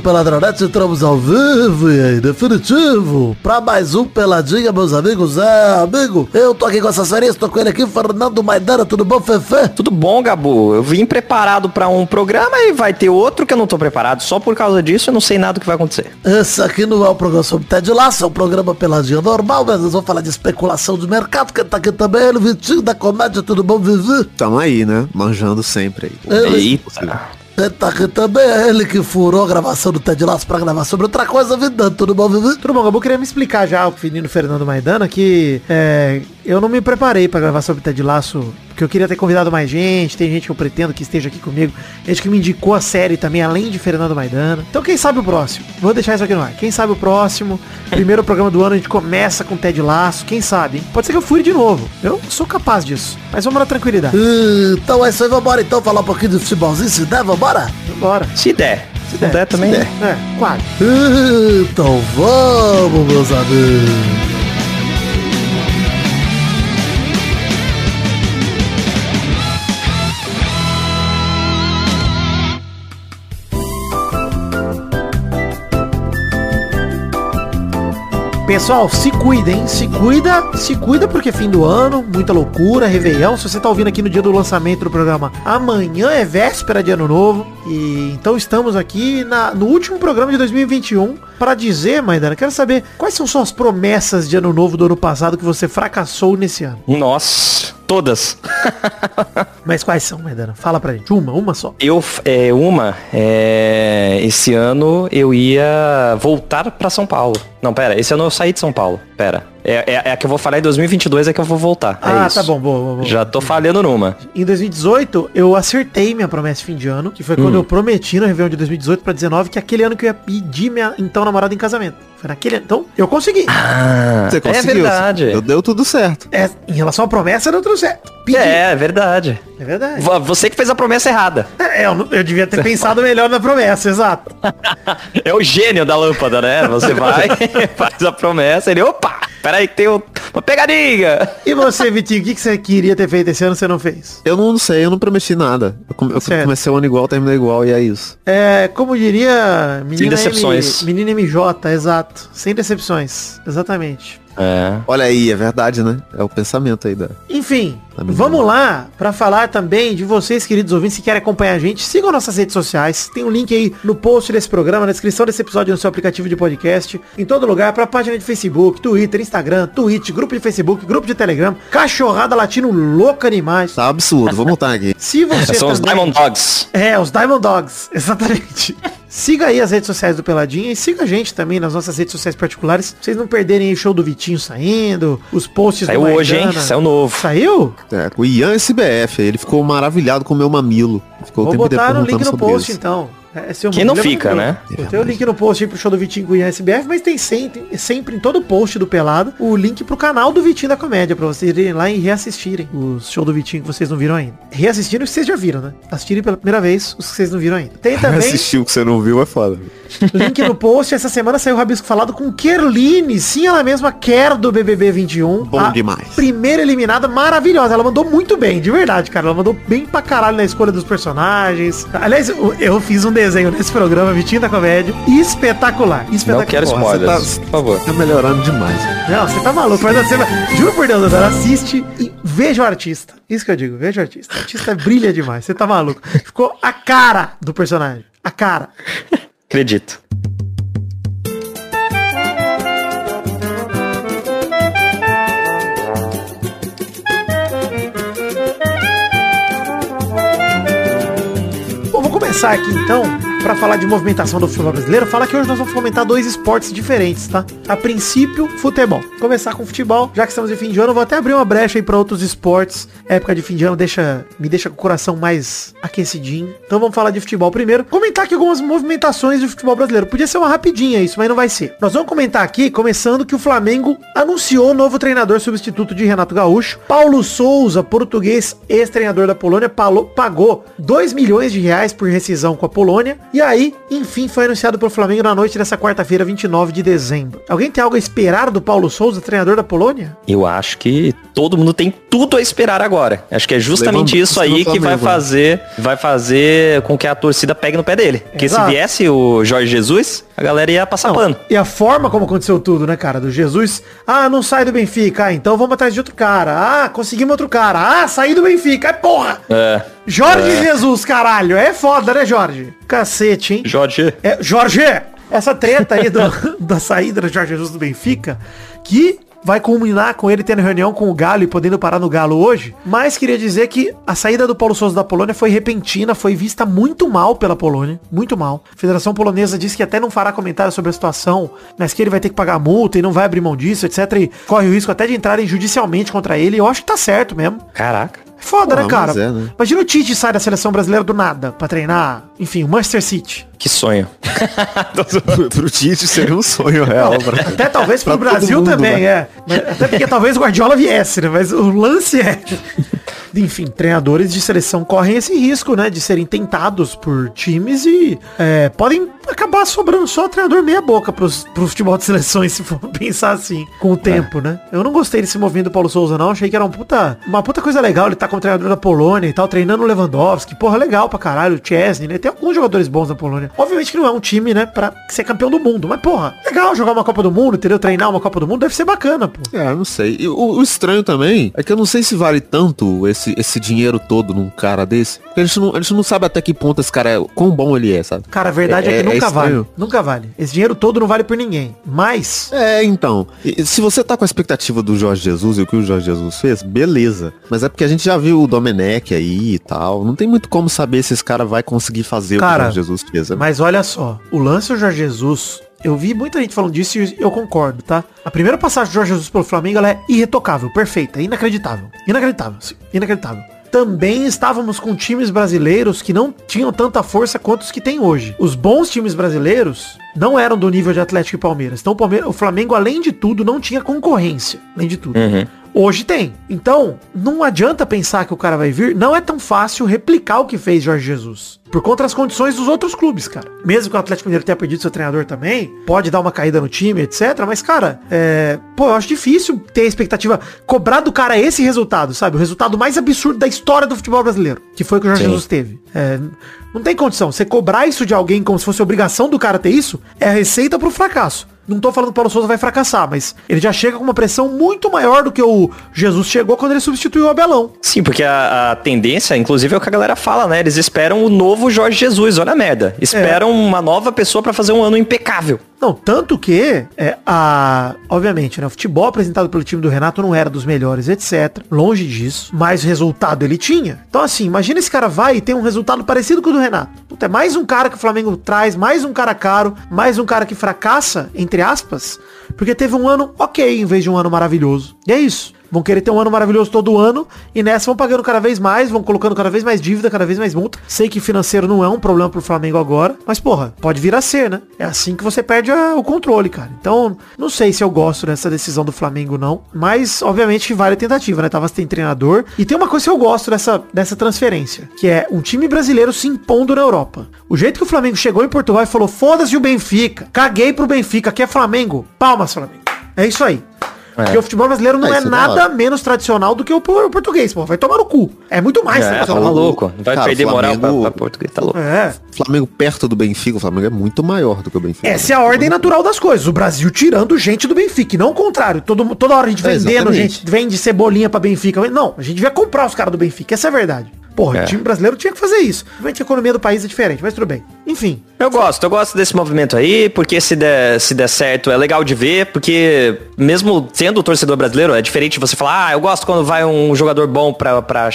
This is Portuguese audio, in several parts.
Peladronete, entramos ao vivo e em definitivo pra mais um Peladinha, meus amigos. É, amigo, eu tô aqui com essas férias, tô com ele aqui, Fernando Maidana, tudo bom, Fefe? Tudo bom, Gabu? Eu vim preparado pra um programa e vai ter outro que eu não tô preparado. Só por causa disso eu não sei nada do que vai acontecer. Esse aqui não é um programa sobre Ted Lasso, é um programa Peladinha normal, mas nós vamos falar de especulação de mercado, que tá aqui também, ele, Vitinho da Comédia, tudo bom, Vivi? Tamo aí, né? Manjando sempre aí. Ele, Eita. Tá também, é ele que furou a gravação do Ted Lasso pra gravar sobre outra coisa, Vidando, tudo bom, Vivi? Tudo bom, Gabu? Queria me explicar já, o menino Fernando Maidana, que é, eu não me preparei pra gravar sobre Ted Laço, porque eu queria ter convidado mais gente, tem gente que eu pretendo que esteja aqui comigo, gente que me indicou a série também, além de Fernando Maidana. Então quem sabe o próximo? Vou deixar isso aqui no ar. Quem sabe o próximo? Primeiro programa do ano a gente começa com Ted Laço, quem sabe? hein? Pode ser que eu fure de novo. Eu sou capaz disso. Mas vamos na tranquilidade. Então é isso aí, vambora então falar um pouquinho de futebolzinho, se der, vambora? Bora. Se der. Se não der também. É, quase. Então vamos, meus amigos. Pessoal, se cuidem, se cuida, se cuida porque é fim do ano, muita loucura, Réveillon. Se você tá ouvindo aqui no dia do lançamento do programa, amanhã é véspera de ano novo. E então estamos aqui na- no último programa de 2021 para dizer, Maidana, quero saber quais são suas promessas de ano novo do ano passado que você fracassou nesse ano. Nossa, todas. Mas quais são, Maidana? Fala pra gente. Uma, uma só. Eu, é, uma, é, esse ano eu ia voltar pra São Paulo. Não, pera, esse ano eu saí de São Paulo. Pera. É, é, é a que eu vou falar em 2022 é que eu vou voltar. É ah, isso. tá bom, boa, boa, boa. Já tô falhando numa. Em 2018, eu acertei minha promessa de fim de ano, que foi quando Hum. eu prometi no Réveillon de 2018 pra 19 que é aquele ano que eu ia pedir minha então namorada em casamento. Foi naquele ano. Então, eu consegui. Ah, Você é conseguiu. verdade. Eu deu tudo certo. É, em relação à promessa, deu tudo certo. Pedi. É, é verdade. É verdade. Vo- Você que fez a promessa errada. É, eu, não- eu devia ter pensado melhor na promessa, exato. É o gênio da lâmpada, né? Você vai, faz a promessa, ele, opa, peraí que tem um- uma pegadinha. E você, Vitinho, o que, que você queria ter feito esse ano e você não fez? Eu não sei, eu não prometi nada. Eu, come- eu comecei o ano igual, terminei igual e é isso. É, como diria menina decepções. M, menina MJ, exato. Sem decepções. Exatamente. É. Olha aí, é verdade, né? É o pensamento aí da. Enfim, me vamos lá para falar também de vocês, queridos ouvintes, que querem acompanhar a gente. Sigam nossas redes sociais. Tem um link aí no post desse programa, na descrição desse episódio no seu aplicativo de podcast. Em todo lugar, pra página de Facebook, Twitter, Instagram, Twitch, grupo de Facebook, grupo de Telegram, Cachorrada Latino Louca Animais. Tá absurdo, vamos voltar aqui. Se você São os também- Diamond Dogs. É, os Diamond Dogs, exatamente. Siga aí as redes sociais do Peladinha e siga a gente também nas nossas redes sociais particulares. Pra vocês não perderem o show do Vitinho saindo, os posts Saiu do hoje, hein? Saiu novo. Saiu? É, o Ian SBF, ele ficou maravilhado com o meu mamilo. Ficou Vou o tempo inteiro botar no link no post isso. então. É, seu Quem não modelo é fica, né? Eu tenho o link no post aí pro show do Vitinho com o SBF, mas tem sempre, sempre em todo post do Pelado o link pro canal do Vitinho da Comédia, pra vocês irem lá e reassistirem os show do Vitinho que vocês não viram ainda. Reassistindo os que vocês já viram, né? Assistirem pela primeira vez os que vocês não viram ainda. Tem também Assistiu o que você não viu, é foda. link no post. Essa semana saiu o Rabisco Falado com Kerline, sim, ela mesma quer do BBB 21. Bom a demais. Primeira eliminada, maravilhosa. Ela mandou muito bem, de verdade, cara. Ela mandou bem pra caralho na escolha dos personagens. Aliás, eu, eu fiz um desenho nesse programa, Vitinho da Comédia. Espetacular. Espetacular. Não quero spoilers, tá- por favor. Tá melhorando demais. Não, você tá maluco. Mas você vai... Juro por Deus, Adora, assiste e veja o artista. Isso que eu digo, veja o artista. O artista brilha demais. Você tá maluco. Ficou a cara do personagem. A cara. Acredito. Começar aqui então pra falar de movimentação do futebol brasileiro. Falar que hoje nós vamos fomentar dois esportes diferentes, tá? A princípio, futebol. Começar com futebol, já que estamos em fim de ano, vou até abrir uma brecha aí pra outros esportes. Época de fim de ano deixa, me deixa com o coração mais aquecidinho. Então vamos falar de futebol primeiro. Comentar aqui algumas movimentações do futebol brasileiro. Podia ser uma rapidinha isso, mas não vai ser. Nós vamos comentar aqui, começando que o Flamengo anunciou o novo treinador substituto de Renato Gaúcho. Paulo Souza, português, ex-treinador da Polônia, pagou 2 milhões de reais por rescisão com a Polônia E aí, enfim, foi anunciado pelo Flamengo na noite dessa quarta-feira, 29 de dezembro. Alguém tem algo a esperar do Paulo Souza, treinador da Polônia? Eu acho que todo mundo tem tudo a esperar agora. Acho que é justamente Levando- isso aí que vai né? fazer, vai fazer com que a torcida pegue no pé dele. Porque se viesse o Jorge Jesus, a galera ia passar pano. E a forma como aconteceu tudo, né, cara? Do Jesus. Ah, não sai do Benfica. Ah, então vamos atrás de outro cara. Ah, conseguimos outro cara. Ah, saí do Benfica. É porra! É. Jorge Jesus, caralho. É foda, né, Jorge? Cacete, hein? Jorge. É, Jorge, essa treta aí do- da saída do Jorge Jesus do Benfica, que vai culminar com ele tendo reunião com o Galo e podendo parar no Galo hoje. Mas queria dizer que a saída do Paulo Souza da Polônia foi repentina, foi vista muito mal pela Polônia, muito mal. A Federação Polonesa disse que até não fará comentário sobre a situação, mas que ele vai ter que pagar multa e não vai abrir mão disso, etc. E corre o risco até de entrarem judicialmente contra ele. Eu acho que tá certo mesmo. Caraca. É foda, Porra, né, cara? mas é, né? Imagina o Tite sai da seleção brasileira do nada pra treinar, enfim, o Manchester City. Que sonho. pro, Tite seria um sonho real. pra- Até talvez pro Brasil mundo, também, né? é. Mas- Até porque talvez o Guardiola viesse, né? Mas o lance é. Enfim, treinadores de seleção correm esse risco, né? De serem tentados por times e é, podem acabar sobrando só treinador meia boca pros, pro futebol de seleções, se for pensar assim, com o tempo, né? Eu não gostei desse movimento do Paulo Souza, não. Achei que era um puta, uma puta coisa legal ele tá como treinador da Polônia e tal, treinando o Lewandowski. Porra, legal pra caralho, o Chesney, né? Tem alguns jogadores bons na Polônia. Obviamente que não é um time, né, pra ser campeão do mundo. Mas, porra, legal jogar uma Copa do Mundo, entendeu? Treinar uma Copa do Mundo deve ser bacana, pô. É, não sei. E o, o estranho também é que eu não sei se vale tanto esse, esse dinheiro todo num cara desse. Porque a gente, não, a gente não sabe até que ponto esse cara é, quão bom ele é, sabe? Cara, a verdade é, É- que é nunca vale. estranho. Nunca vale. Esse dinheiro todo não vale por ninguém. Mas, É, então. Se você tá com a expectativa do Jorge Jesus e o que o Jorge Jesus fez, beleza. Mas é porque a gente já viu o Domenech aí e tal. Não tem muito como saber se esse cara vai conseguir fazer o Cara, que o Jorge Jesus fez. né? Mas olha só, o lance do Jorge Jesus, eu vi muita gente falando disso e eu concordo, tá? A primeira passagem do Jorge Jesus pelo Flamengo, ela é irretocável, perfeita, inacreditável. Inacreditável, sim, inacreditável. Também estávamos com times brasileiros que não tinham tanta força quanto os que tem hoje. Os bons times brasileiros não eram do nível de Atlético e Palmeiras. Então o, Palmeiras, o Flamengo, além de tudo, não tinha concorrência. Além de tudo. Hoje tem. Então, não adianta pensar que o cara vai vir. Não é tão fácil replicar o que fez Jorge Jesus. Por conta das condições dos outros clubes, cara. Mesmo que o Atlético Mineiro tenha perdido seu treinador também, pode dar uma caída no time, etc. Mas, cara, é... pô, eu acho difícil ter a expectativa, cobrar do cara esse resultado, sabe? O resultado mais absurdo da história do futebol brasileiro. Que foi o que o Jorge Sim. Jesus teve. É, não tem condição. Você cobrar isso de alguém como se fosse obrigação do cara ter isso, é a receita pro fracasso. Não tô falando que o Paulo Souza vai fracassar, mas ele já chega com uma pressão muito maior do que o Jesus chegou quando ele substituiu o Abelão. Sim, porque a, a tendência, inclusive, é o que a galera fala, né? Eles esperam o novo Jorge Jesus, olha a merda. Esperam uma nova pessoa pra fazer um ano impecável. Não, tanto que, é, a, obviamente, né, o futebol apresentado pelo time do Renato não era dos melhores, etc. Longe disso. Mas o resultado ele tinha. Então, assim, imagina esse cara vai e tem um resultado parecido com o do Renato. Puta, é mais um cara que o Flamengo traz, mais um cara caro, mais um cara que fracassa, entre aspas, porque teve um ano ok em vez de um ano maravilhoso. E é isso. Vão querer ter um ano maravilhoso todo ano e nessa vão pagando cada vez mais, vão colocando cada vez mais dívida, cada vez mais multa. Sei que financeiro não é um problema pro Flamengo agora, mas porra, pode vir a ser, né? É assim que você perde a- o controle, cara. Então, não sei se eu gosto dessa decisão do Flamengo não, mas obviamente vale a tentativa, né? Tava sem treinador. E tem uma coisa que eu gosto dessa, dessa transferência, que é um time brasileiro se impondo na Europa. O jeito que o Flamengo chegou em Portugal e falou, foda-se o Benfica, caguei pro Benfica, aqui é Flamengo, palmas Flamengo. É isso aí. Porque o futebol brasileiro não É, é, é da nada menos tradicional do que o por- português, pô. Vai tomar no cu. É muito mais É, tá tradicional. louco. Vai Cara, perder moral pra, Flamengo- pra português, tá louco. É. Flamengo perto do Benfica, o Flamengo é muito maior do que o Benfica. Essa é a ordem natural das coisas. O Brasil tirando gente do Benfica. e Não o contrário. Todo, toda hora a gente É, vendendo, exatamente. gente vende cebolinha pra Benfica. Não, a gente devia comprar os caras do Benfica. Essa é a verdade. Porra, É. o time brasileiro tinha que fazer isso. Obviamente a economia do país é diferente, mas tudo bem. Enfim. Eu gosto, eu gosto desse movimento aí, porque se der, se der certo é legal de ver, porque mesmo sendo torcedor brasileiro, é diferente você falar, ah, eu gosto quando vai um jogador bom pra, pra,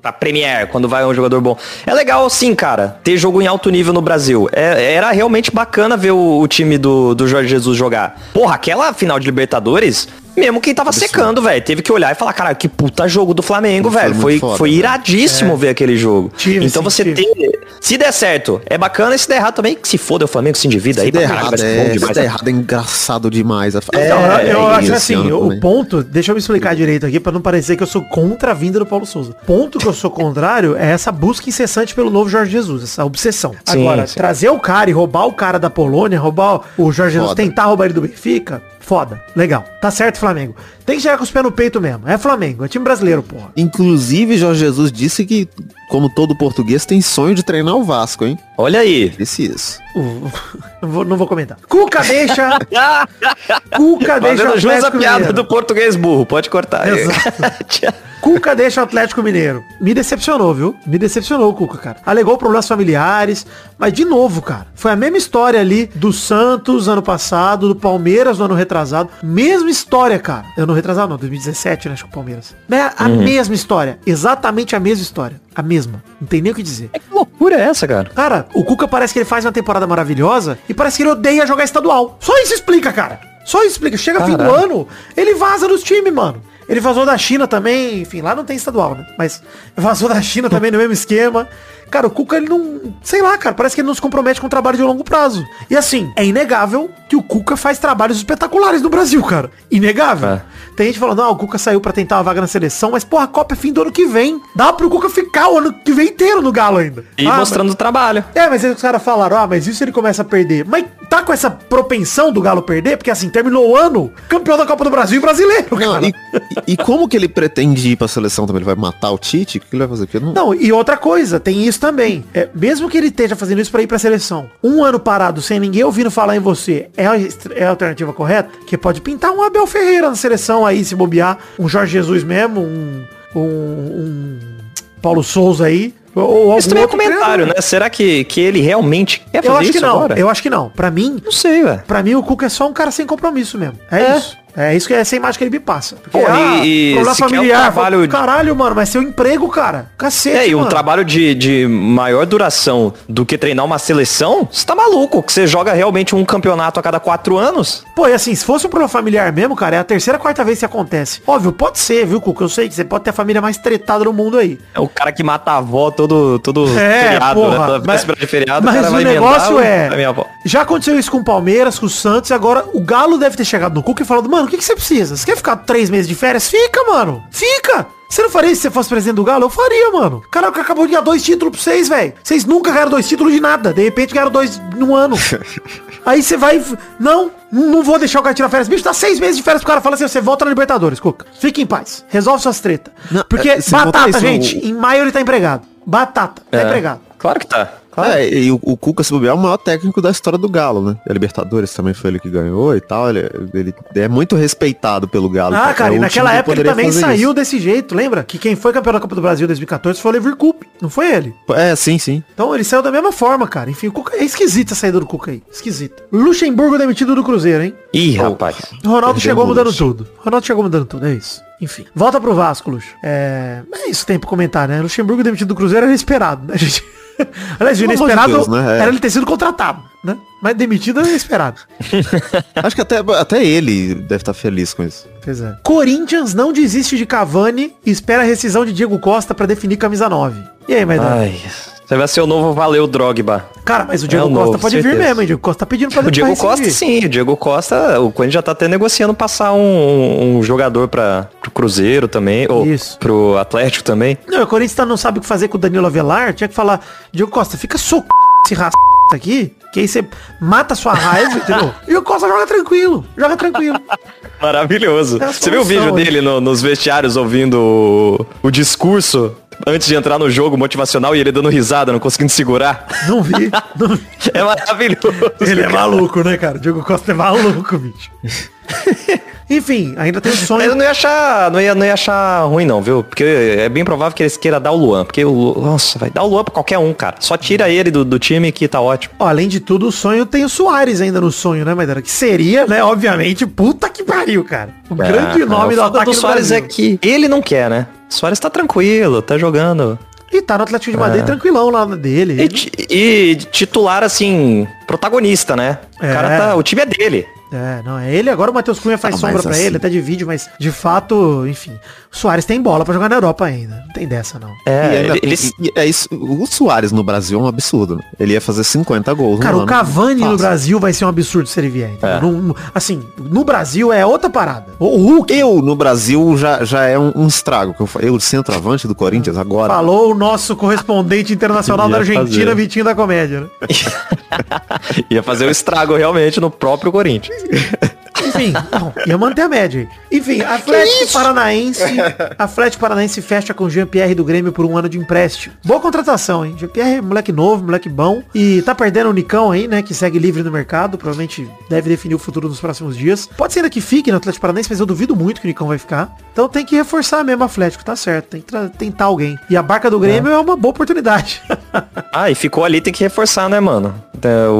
pra Premier, quando vai um jogador bom. É legal sim, cara, ter jogo em alto nível no Brasil. É- era realmente bacana ver o, o time do, do Jorge Jesus jogar. Porra, aquela final de Libertadores Mesmo quem tava secando, velho. Teve que olhar e falar, cara, que puta jogo do Flamengo, velho. Foi, foda, foi velho. iradíssimo ver aquele jogo. Tive, então sim, você tive. tem. Se der certo, é bacana. E se der errado também, que se foda o Flamengo, se endivida aí Se der pra caralho, errado, bom é, se demais. der errado é engraçado demais. Então, É, eu, eu é acho esse assim, o também. ponto, deixa eu me explicar direito aqui pra não parecer que eu sou contra a vinda do Paulo Souza. Ponto que eu sou contrário é essa busca incessante pelo novo Jorge Jesus, essa obsessão. Sim, Agora, sim. trazer o cara e roubar o cara da Polônia, roubar o Jorge Jesus, Foda. tentar roubar ele do Benfica, foda, legal. Tá certo, Flamengo. Tem que chegar com os pés no peito mesmo. É Flamengo, é time brasileiro, porra. Inclusive, Jorge Jesus disse que, como todo português, tem sonho de treinar o Vasco, hein? Olha aí. Disse isso. Uh, não, vou, não vou comentar. Cuca deixa. Cuca deixa o Fazendo jus a piada Mineiro. do português burro. Pode cortar. Cuca deixa o Atlético Mineiro. Me decepcionou, viu? Me decepcionou o Cuca, cara. Alegou problemas familiares, mas de novo, cara, foi a mesma história ali do Santos ano passado, do Palmeiras no ano retrasado. Mesma história, cara. Ano retrasado não, 2017, né? Acho que o Palmeiras. Né? A mesma história. Exatamente a mesma história. A mesma. Não tem nem o que dizer. que loucura é essa, cara? Cara, o Cuca parece que ele faz uma temporada maravilhosa e parece que ele odeia jogar estadual. Só isso explica, cara. Só isso explica. Chega fim do Caralho. ano, ele vaza dos times, mano. Ele vazou da China também, enfim, lá não tem estadual, né? Mas vazou da China também no mesmo esquema. Cara, o Cuca, ele não. Sei lá, cara, parece que ele não se compromete com trabalho de longo prazo. E assim, é inegável que o Cuca faz trabalhos espetaculares no Brasil, cara. Inegável. É. Tem gente falando, não, o Cuca saiu pra tentar uma vaga na seleção, mas, porra, a Copa é fim do ano que vem. Dá pro Cuca ficar o ano que vem inteiro no Galo ainda. E Ah, mostrando o trabalho. é, mas aí os caras falaram, ah, mas isso ele começa a perder. Mas tá com essa propensão do Galo perder? Porque assim, terminou o ano campeão da Copa do Brasil e brasileiro, Não, cara. e, e- e como que ele pretende ir pra seleção também? Ele vai matar o Tite? O que ele vai fazer? Não... Não, e outra coisa, tem isso também. É, mesmo que ele esteja fazendo isso pra ir pra seleção, um ano parado sem ninguém ouvindo falar em você, é a, é a alternativa correta? Que pode pintar um Abel Ferreira na seleção aí, se bobear, um Jorge Jesus mesmo, um, um, um Paulo Souza aí. Ou, algum também é comentário, né? Será que, que ele realmente quer fazer Eu acho que isso não, agora? eu acho que não. Pra mim, Não sei, velho. Pra mim, o Cuca é só um cara sem compromisso mesmo. É, É. isso. É isso que é essa imagem que ele me passa. Porque, Pô, e- e problema se quer um familiar. trabalho Caralho, mano, mas seu emprego, cara. Cacete, É, e um mano. trabalho de, de maior duração do que treinar uma seleção, você tá maluco? Que você joga realmente um campeonato a cada quatro anos? Pô, e assim, se fosse um problema familiar mesmo, cara, é a terceira, quarta vez que acontece. Óbvio, pode ser, viu, Cuca? Eu sei que você pode ter a família mais tretada do mundo aí. É o cara que mata a avó todo, todo É, feriado, né? porra. Toda véspera de feriado, mas o cara o negócio é... Já aconteceu isso com o Palmeiras, com o Santos, e agora o Galo deve ter chegado no Cuca e falado, mano, o que, que você precisa? Você quer ficar três meses de férias? Fica, mano. Fica. Você não faria isso se você fosse presidente do Galo? Eu faria, mano. Caraca, acabou de ganhar dois títulos pra vocês, velho. Vocês nunca ganharam dois títulos de nada. De repente ganharam dois num ano. Aí você vai... Não, não vou deixar o cara tirar férias. Bicho, dá seis meses de férias pro cara fala assim, você volta na Libertadores, Cuca. Fique em paz. Resolve suas tretas. Não, Porque é, batata, gente, em maio ele tá empregado. Batata, tá É. empregado. Claro que tá. Claro. É, e o, o Cuca, se bobear, é o maior técnico da história do Galo, né? A Libertadores também foi ele que ganhou e tal. Ele, ele é muito respeitado pelo Galo. Ah, cara, É e naquela época ele também saiu isso. desse jeito, lembra? Que quem foi campeão da Copa do Brasil em 2014 foi o Leverkusen, não foi ele. É, sim, sim. Então ele saiu da mesma forma, cara. Enfim, o Cuca é esquisita a saída do Cuca aí. Esquisita. Luxemburgo demitido do Cruzeiro, hein? Ih, rapaz. O Ronaldo chegou mudando Luxo. tudo. Ronaldo chegou mudando tudo, é isso. Enfim. Volta pro Vasco, Luxo. É. É isso que tem pra comentar, né? Luxemburgo demitido do Cruzeiro era esperado, né, gente? Aliás, o inesperado Deus, né? É. era ele ter sido contratado, né? Mas demitido era esperado. Acho que até, até ele deve estar feliz com isso. Pois é. Corinthians não desiste de Cavani e espera a rescisão de Diego Costa pra definir camisa 9. E aí, Maidana? Ai, você vai ser o novo Valeu Drogba. Cara, mas o Diego É o Costa novo, pode vir certeza. mesmo, hein? O Diego Costa tá pedindo pra O Diego Costa, sim. O Diego Costa, o Corinthians já tá até negociando passar um, um jogador para pro Cruzeiro também, ou Isso. pro Atlético também. Não, o Corinthians tá- não sabe o que fazer com o Danilo Avelar. Tinha que falar, Diego Costa, fica soco esse raça aqui, que aí você mata a sua raiva, entendeu? E o Costa joga tranquilo, joga tranquilo. Maravilhoso. É Você viu o vídeo aí. dele no- nos vestiários ouvindo o, o discurso antes de entrar no jogo motivacional e ele dando risada, não conseguindo segurar? Não vi, não vi. É maravilhoso. Ele é maluco, né, cara? O Diego Costa é maluco, bicho. Enfim, ainda tem o Mas eu sonho. não ia achar, não ia, não ia achar ruim não, viu? Porque é bem provável que eles queiram dar o Luan. Porque o nossa, vai dar o Luan pra qualquer um, cara. Só tira ele do, do time que tá ótimo. Ó, além de tudo, o sonho tem o Soares ainda no sonho, né, Maidana? Que seria, né, obviamente, puta que pariu, cara. O grande Ah, nome o do ataque do Soares é que ele não quer, né? O Soares tá tranquilo, tá jogando. E tá no Atlético de Madrid É. tranquilão lá dele. E, e titular, assim, protagonista, né? É. O cara tá. O time é dele. É, não, é ele. Agora o Matheus Cunha faz Ah, sombra pra assim- ele, até de vídeo, mas de fato, enfim. O Soares tem bola pra jogar na Europa ainda. Não tem dessa, não. E É, ainda- ele, e- e é isso, o Soares no Brasil é um absurdo. né? Ele ia fazer 50 gols. Cara, no o ano. Cavani no. Brasil vai ser um absurdo se ele vier. entendeu? É. Não- assim, no Brasil é outra parada. O Hulk Eu, no Brasil, já, já é um, um estrago. que Eu, centroavante do Corinthians, agora. falou o nosso correspondente internacional da Argentina, fazer. Vitinho da Comédia. Né? ia fazer o estrago realmente no próprio Corinthians. Enfim, não, ia manter a média aí. Enfim, Atlético Paranaense. Atlético Paranaense fecha com o Jean-Pierre do Grêmio por um ano de empréstimo. Boa contratação, hein? Jean-Pierre é moleque novo, moleque bom. E tá perdendo o Nicão aí, né? Que segue livre no mercado. Provavelmente deve definir o futuro nos próximos dias. Pode ser ainda que fique no Atlético Paranaense, mas eu duvido muito que o Nicão vai ficar. Então tem que reforçar mesmo o Atlético, tá certo. Tem que tentar alguém. E a barca do Grêmio é, uma boa oportunidade. Ah, e ficou ali, tem que reforçar, né, mano? É, O,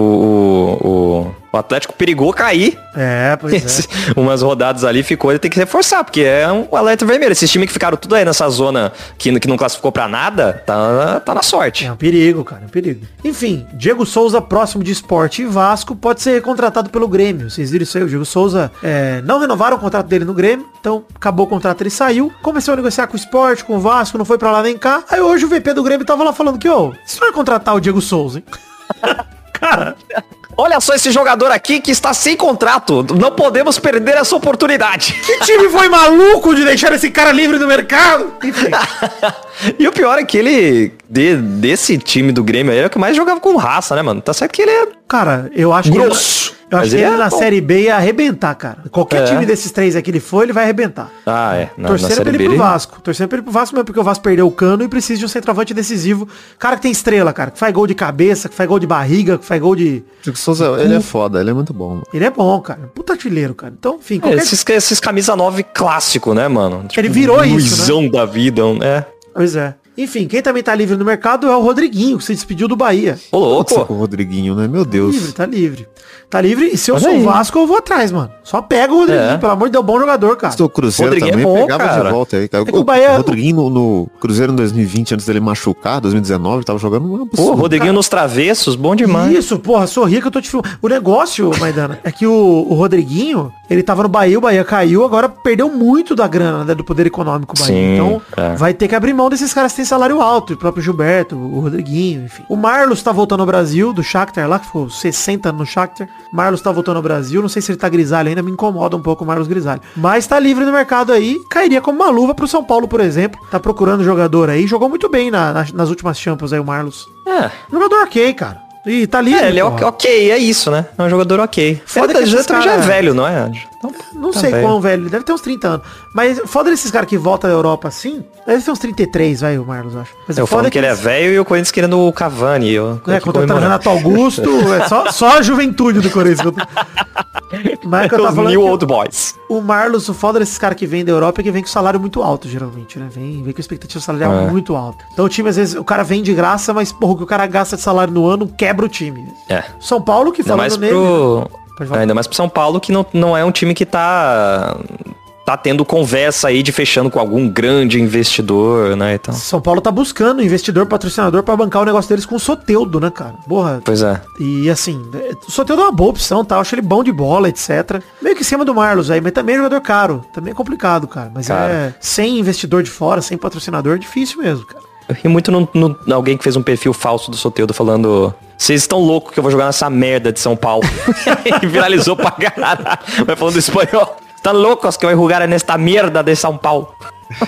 o, o, o Atlético perigou cair. é, pois é. Umas rodadas ali ficou, ele tem que reforçar, porque é um alerta vermelho. Esses times que ficaram tudo aí nessa zona que, que não classificou pra nada, tá, tá na sorte. É um perigo, cara, é um perigo. Enfim, Diego Souza, próximo de esporte e Vasco, pode ser contratado pelo Grêmio. Vocês viram isso aí? O Diego Souza é, não renovaram o contrato dele no Grêmio, então acabou o contrato, ele saiu. Começou a negociar com o esporte, com o Vasco, não foi pra lá nem cá. Aí hoje o VP do Grêmio tava lá falando que, ô, se vai contratar o Diego Souza, hein? cara, Olha só esse jogador aqui que está sem contrato. Não podemos perder essa oportunidade. que time foi maluco de deixar esse cara livre do mercado? E o pior é que ele, de- desse time do Grêmio aí, é o que mais jogava com raça, né, mano? Tá certo que ele é Cara, eu acho que grosso. ele, eu Mas que ele ele é na bom. Série B ia arrebentar, cara. Qualquer É. time desses três aqui ele for, ele vai arrebentar. Ah, é. Na, na Torcendo pra Série ele B. pro ele- Vasco. Torcendo pra ele pro Vasco mesmo, porque o Vasco perdeu o cano e precisa de um centroavante decisivo. Cara que tem estrela, cara. Que faz gol de cabeça, que faz gol de barriga, que faz gol de... Souza, ele é foda, ele é muito bom. mano. Ele é bom, cara. Puta artilheiro, cara. Então, enfim, É, qualquer... esses, esses camisa 9 clássico, né, mano? Ele virou isso, Luizão da vida, um- é. Pois é. Enfim, quem também tá livre no mercado é o Rodriguinho, que se despediu do Bahia. Ô, louco. com o Rodriguinho, né? Meu Deus. Livre, tá livre. Tá livre. E se eu Olha sou o aí. Vasco, eu vou atrás, mano. Só pega o Rodriguinho, É. pelo amor de Deus, bom jogador, cara. O Cruzeiro Rodriguinho é também bom, pegava cara. de volta aí, cara. É que o Bahia- o Rodriguinho no, no Cruzeiro em 2020, antes dele machucar, 2019, ele tava jogando um absurdo. Pô, Rodriguinho nos travessos, bom demais. Isso, porra, sorria que eu tô te filmando. O negócio, Maidana, é que o, o Rodriguinho, ele tava no Bahia, o Bahia caiu, agora perdeu muito da grana, né, do poder econômico Bahia. Sim, então, é. vai ter que abrir mão desses caras que têm salário alto, o próprio Gilberto, o Rodriguinho, enfim. O Marlos tá voltando ao Brasil, do Shakhtar lá, que ficou 60 anos no Shakhtar. Marlos tá voltando ao Brasil, não sei se ele tá grisalho ainda, me incomoda um pouco o Marlos grisalho. Mas tá livre no mercado aí, cairia como uma luva pro São Paulo, por exemplo. Tá procurando jogador aí, jogou muito bem na- nas- nas últimas Champions aí o Marlos. É. Jogador ok, cara. E tá livre. É, ele é porra. ok, é isso, né? É um jogador ok. Foda que já, também já é cara- velho, não é? Então, Não tá sei velho. quão velho, ele deve ter uns 30 anos. Mas foda desses caras que voltam da Europa assim, deve ter uns 33, vai, o Marlos, eu acho. Mas Eu o foda falo que ele é velho e o Corinthians querendo o Cavani. Eu, É, eu que contratando comemorar. Renato Augusto, é só, só a juventude do Corinthians. Mas eu tava New Old Boys. o Marlos, o foda desses caras que vêm da Europa é que vem com salário muito alto, geralmente, né? Vem, vem com expectativa salarial É. muito alta. Então o time, às vezes, o cara vem de graça, mas, porra, o que o cara gasta de salário no ano quebra o time. É. São Paulo, que Ainda falando mais nele... pro. Falar. Ainda mais pro São Paulo, que não, não é um time que tá. Tá tendo conversa aí de fechando com algum grande investidor, né? Então. São Paulo tá buscando investidor, patrocinador pra bancar o negócio deles com o Soteudo, né, cara? Porra. Pois é. E assim, o Soteudo é uma boa opção, tá? Eu acho ele bom de bola, etc. Meio que em cima do Marlos aí, mas também é jogador caro. Também é complicado, cara. Mas Cara. é sem investidor de fora, sem patrocinador, é difícil mesmo, cara. Eu ri muito no, no- alguém que fez um perfil falso do Soteudo falando. Vocês estão loucos que eu vou jogar nessa merda de São Paulo. e viralizou pra caralho. Vai falando espanhol. Tá loucos que vou jogar nesta merda de São Paulo.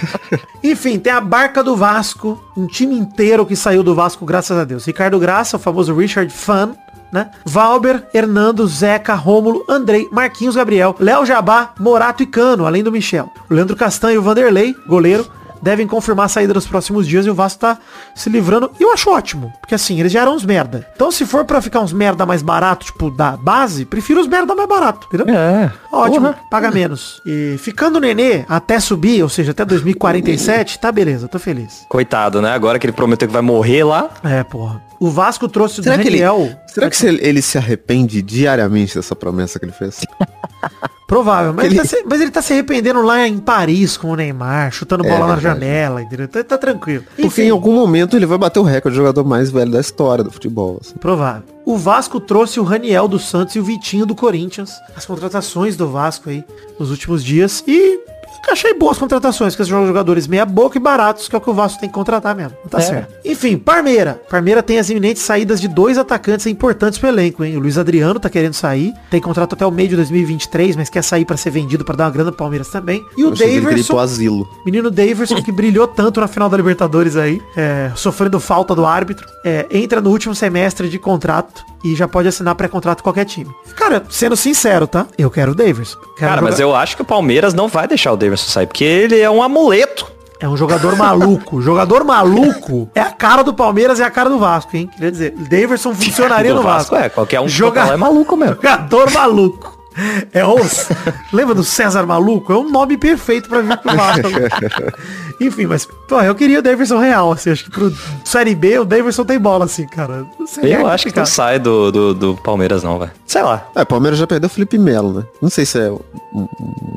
Enfim, tem a barca do Vasco, um time inteiro que saiu do Vasco, graças a Deus. Ricardo Graça, o famoso Richard Fan, né? Valber, Hernando, Zeca, Rômulo, Andrei, Marquinhos, Gabriel, Léo Jabá, Morato e Cano, além do Michel. O Leandro Castanho Vanderlei, goleiro, devem confirmar a saída nos próximos dias e o Vasco tá se livrando. E eu acho ótimo, porque assim, eles já eram uns merda. Então se for pra ficar uns merda mais barato, tipo, da base, prefiro os merda mais barato, entendeu? É. Ótimo, paga menos. E ficando o Nenê até subir, ou seja, até 2047, tá beleza, tô feliz. Coitado, né? Agora que ele prometeu que vai morrer lá. É, porra. O Vasco trouxe Será do que ele, será que ele se arrepende diariamente dessa promessa que ele fez? Provável, mas, Ele- ele... Tá se, mas ele tá se arrependendo lá em Paris com o Neymar, chutando É bola na verdade. janela, entendeu? Tá, tá tranquilo. Porque em algum momento ele vai bater o recorde de jogador mais velho da história do futebol. assim. Provável. O Vasco trouxe o Raniel do Santos e o Vitinho do Corinthians. As contratações do Vasco aí nos últimos dias. E achei boas contratações, que são jogadores meia boca e baratos, que é o que o Vasco tem que contratar mesmo. Tá É. certo. Enfim, Parmeira. Parmeira tem as iminentes saídas de dois atacantes importantes pro elenco, hein? O Luiz Adriano tá querendo sair. Tem contrato até o meio de 2023, mas quer sair pra ser vendido pra dar uma grana pro Palmeiras também. E o Daverson. asilo. Menino Daverson, que brilhou tanto na final da Libertadores aí, é, sofrendo falta do árbitro, é, entra no último semestre de contrato e já pode assinar pré-contrato com qualquer time. Cara, sendo sincero, tá? Eu quero o Daverson. Quero Cara, mas jogar- eu acho que o Palmeiras não vai deixar o Davidson sair, porque ele é um amuleto. É um jogador maluco. jogador maluco é a cara do Palmeiras e a cara do Vasco, hein? Queria dizer, Daverson funcionaria Do no Vasco. Vasco, é, qualquer um que Joga- é maluco mesmo. Jogador maluco. É o... Lembra do César Maluco? É um nome perfeito pra vir pro Vasco. Enfim, mas, pô, eu queria o Daverson real, assim. Acho que pro Série B o Daverson tem bola, assim, cara. Não sei, Eu é acho que não sai do, do, do Palmeiras não, velho. Sei lá. É, o Palmeiras já perdeu o Felipe Melo, né? Não sei se é um,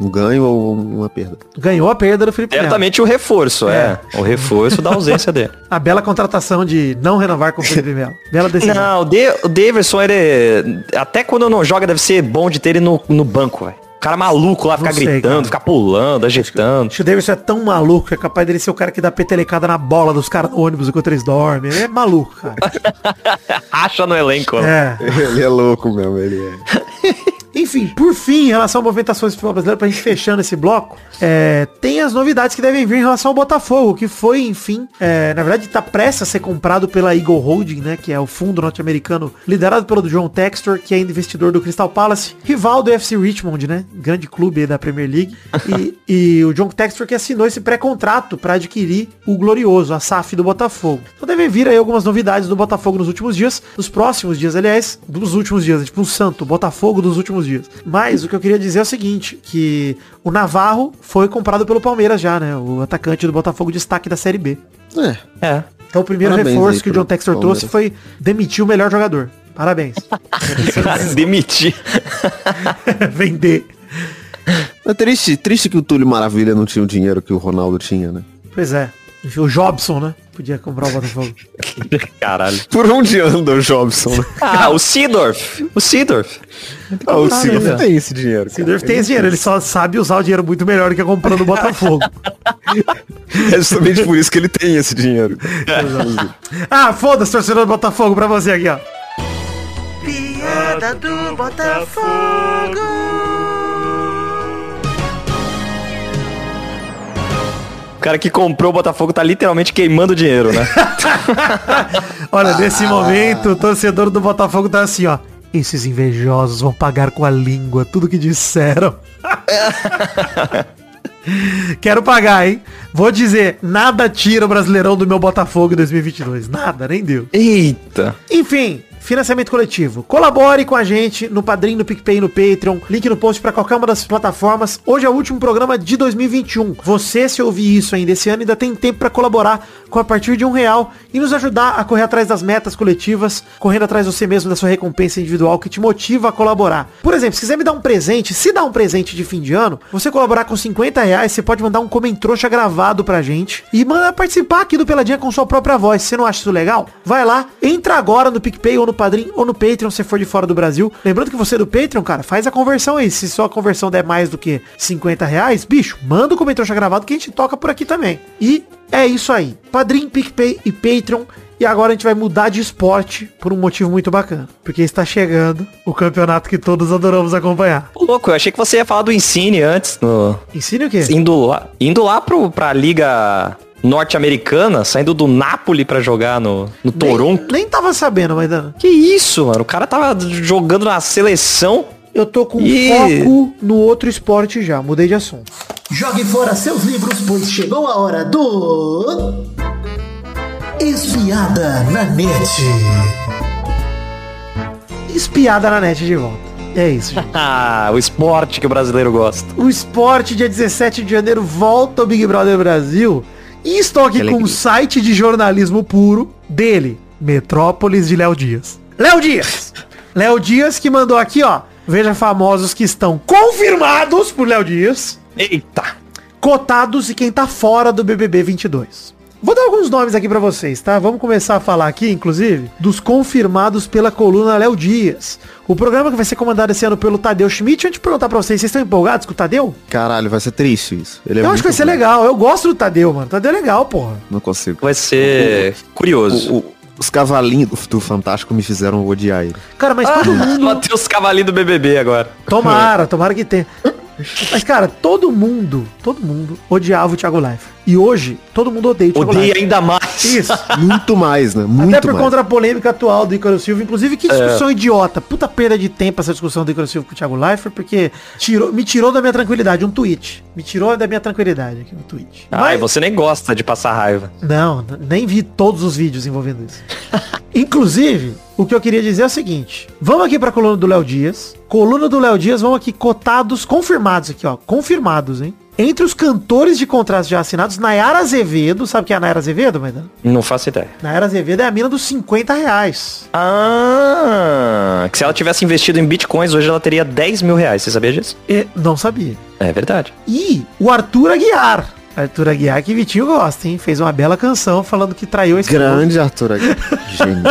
um ganho ou uma perda. Ganhou a perda do Felipe Melo. Certamente o reforço, é. O reforço da ausência dele. A bela contratação de não renovar com o Felipe Melo. Bela decisão. Não, o, De, o Daverson, ele. Até quando não joga, deve ser bom de ter ele no, no banco, velho. O cara maluco lá, ficar sei, gritando, cara. ficar pulando, agitando. Acho que o Davidson é tão maluco que é capaz dele ser o cara que dá petelecada na bola dos caras no ônibus enquanto eles dormem. Ele é maluco, cara. Acha no elenco. né? É. Ele é louco mesmo, ele é. Enfim, por fim, em relação a movimentações do futebol brasileiro, pra gente fechando esse bloco, é, tem as novidades que devem vir em relação ao Botafogo, que foi, enfim, é, na verdade tá prestes a ser comprado pela Eagle Holding, né, que é o fundo norte-americano liderado pelo John Textor, que é investidor do Crystal Palace, rival do FC Richmond, né, grande clube da Premier League, e, e o John Textor que assinou esse pré-contrato para adquirir o glorioso, a SAF do Botafogo. Então devem vir aí algumas novidades do Botafogo nos últimos dias, nos próximos dias, aliás, dos últimos dias, tipo um santo, Botafogo dos últimos dias. Mas o que eu queria dizer é o seguinte, que o Navarro foi comprado pelo Palmeiras já, né? O atacante do Botafogo destaque da Série B. É. É. Então o primeiro Parabéns reforço que o John Textor Palmeiras. trouxe foi demitir o melhor jogador. Parabéns. Demitir. Vender. É triste, triste que o Túlio Maravilha não tinha o dinheiro que o Ronaldo tinha, né? Pois é. O Jobson, né? Podia comprar o Botafogo. Caralho. Por onde anda o Jobson? Ah, o Sidorf. O Sidorf. Ah, o né? tem esse dinheiro. O Sidorf tem esse dinheiro, ele só sabe usar o dinheiro muito melhor do que comprando o Botafogo. É justamente por isso que ele tem esse dinheiro. Ah, foda-se, torcedor do Botafogo, pra você aqui, ó. Piada do Botafogo. O cara que comprou o Botafogo tá literalmente queimando dinheiro, né? Olha, nesse momento, o torcedor do Botafogo tá assim, ó. Esses invejosos vão pagar com a língua tudo que disseram. Quero pagar, hein? Vou dizer, nada tira o Brasileirão do meu Botafogo em 2022. Nada, nem deu. Eita. Enfim, financiamento coletivo. Colabore com a gente no Padrim, no PicPay e no Patreon. Link no post para qualquer uma das plataformas. Hoje é o último programa de 2021. Você, se ouvir isso ainda esse ano, ainda tem tempo para colaborar com a partir de um real e nos ajudar a correr atrás das metas coletivas, correndo atrás você mesmo da sua recompensa individual que te motiva a colaborar. Por exemplo, se quiser me dar um presente, se dar um presente de fim de ano, você colaborar com 50 reais, você pode mandar um comentrouxa gravado pra gente e mandar participar aqui do Peladinha com sua própria voz. Você não acha isso legal? Vai lá, entra agora no PicPay ou no Padrim ou no Patreon se for de fora do Brasil. Lembrando que você é do Patreon, cara, faz a conversão aí. Se sua conversão der mais do que 50 reais, bicho, manda o comentrouxa gravado que a gente toca por aqui também. E é isso aí. Padrim, PicPay e Patreon. E agora a gente vai mudar de esporte por um motivo muito bacana. Porque está chegando o campeonato que todos adoramos acompanhar. Ô, louco, eu achei que você ia falar do Ensine antes. No... Ensine o quê? Indo lá, indo lá pro, pra liga norte-americana, saindo do Napoli pra jogar no, no Toronto. Nem, nem tava sabendo, Maidana. Que isso, mano? O cara tava jogando na seleção. Eu tô com Ih. foco no outro esporte já. Mudei de assunto. Jogue fora seus livros, pois chegou a hora do. Espiada na net. Espiada na net de volta. É isso, gente. Ah, o esporte que o brasileiro gosta. O esporte, dia 17 de janeiro, volta ao Big Brother Brasil. E estou aqui com um site de jornalismo puro dele, Metrópolis de Léo Dias. Léo Dias! Léo Dias que mandou aqui, ó. Veja famosos que estão confirmados por Léo Dias, Eita. cotados e quem tá fora do BBB 22. Vou dar alguns nomes aqui pra vocês, tá? Vamos começar a falar aqui, inclusive, dos confirmados pela coluna Léo Dias. O programa que vai ser comandado esse ano pelo Tadeu Schmidt. Antes de perguntar pra vocês, vocês estão empolgados com o Tadeu? Caralho, vai ser triste isso. Ele é Eu acho que vai ser bom. legal. Eu gosto do Tadeu, mano. Tadeu é legal, porra. Não consigo. Vai ser curioso. O- o- os cavalinhos do, Fantástico me fizeram odiar ele. Cara, mas todo mundo... Bateu os cavalinhos do BBB agora. Tomara, tomara que tenha. Mas, cara, todo mundo, todo mundo odiava o Thiago Leifert. E hoje, todo mundo odeia o Thiago Odeia Leifert. ainda mais. Isso. Muito mais, né? Muito Até por mais. conta da polêmica atual do Ícaro Silva. Inclusive, que discussão idiota. Puta perda de tempo essa discussão do Ícaro Silva com o Thiago Leifert, porque tirou, me tirou da minha tranquilidade. Um tweet. Me tirou da minha tranquilidade aqui, um tweet. Ai, Mas- você nem gosta de passar raiva. Não, nem vi todos os vídeos envolvendo isso. Inclusive, o que eu queria dizer é o seguinte. Vamos aqui pra coluna do Léo Dias. Coluna do Léo Dias, vamos aqui cotados, confirmados aqui, ó. Confirmados, hein? Entre os cantores de contratos já assinados, Nayara Azevedo, sabe quem é a Nayara Azevedo, Maidana? Não faço ideia. Nayara Azevedo é a mina dos 50 reais. Ah, que se ela tivesse investido em bitcoins, hoje ela teria 10 mil reais. Você sabia disso? E, não sabia. É verdade. E o Arthur Aguiar. Arthur Aguiar que Vitinho gosta, hein? Fez uma bela canção falando que traiu esposa. Grande Arthur Aguiar. Gênio.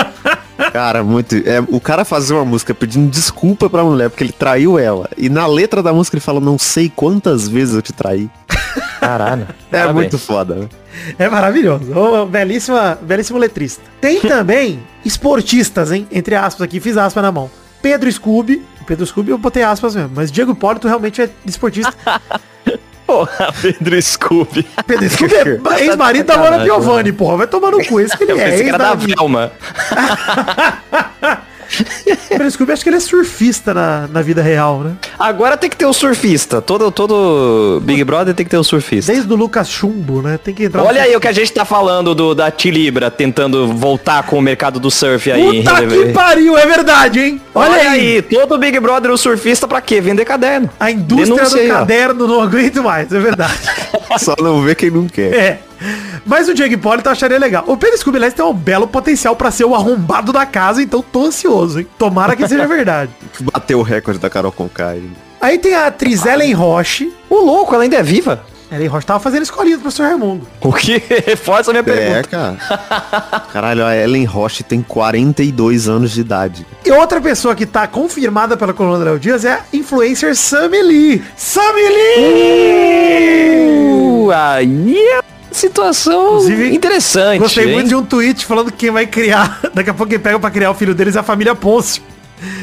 Cara, muito. É, o cara fazer uma música pedindo desculpa pra mulher porque ele traiu ela. E na letra da música ele fala, não sei quantas vezes eu te traí. Caralho. É Parabéns. muito foda. né? É maravilhoso. Ô, belíssima, belíssimo letrista. Tem também esportistas, hein? Entre aspas aqui, fiz aspas na mão. Pedro Scooby. Pedro Scooby eu botei aspas mesmo. Mas Diego Hipólito realmente é esportista. Porra, Pedro Scooby. Pedro Scooby é ex-marido da Mona Piovani, porra. Vai tomar no cu. Esse que ele é. Ex era da... da Pedro Scooby, acho que ele é surfista na, na vida real, né? Agora tem que ter o surfista. Todo, todo Big Brother tem que ter o surfista. Desde o Lucas Chumbo, né? Tem que entrar... Olha aí o que a gente tá falando do, da Tilibra tentando voltar com o mercado do surf aí. Puta que pariu, é verdade, hein? Olha, Olha, aí. aí. todo Big Brother o surfista pra quê? Vender caderno. A indústria Denúncia aí, do ó. caderno não aguento mais, é verdade. Só não vê quem não quer. É. Mas o Diego Hipólito eu acharia legal. O Pedro Scooby, tem um belo potencial pra ser o arrombado da casa, então tô ansioso, hein? Tomara que seja verdade. Bateu o recorde da Carol Conká. hein? Aí tem a atriz Ellen Roche. O louco, ela ainda é viva. Ellen Roche tava fazendo escolinha do professor Raimundo. O que reforça a minha É, pergunta. cara. Caralho, a Ellen Roche tem 42 anos de idade. E outra pessoa que tá confirmada pela coluna do Léo Dias é a influencer Sammy Lee. Sammy Lee! Uh, aí é situação Inclusive, interessante. Gostei hein? muito de um tweet falando que quem vai criar, daqui a pouco quem pega pra criar o filho deles é a família Pôncio.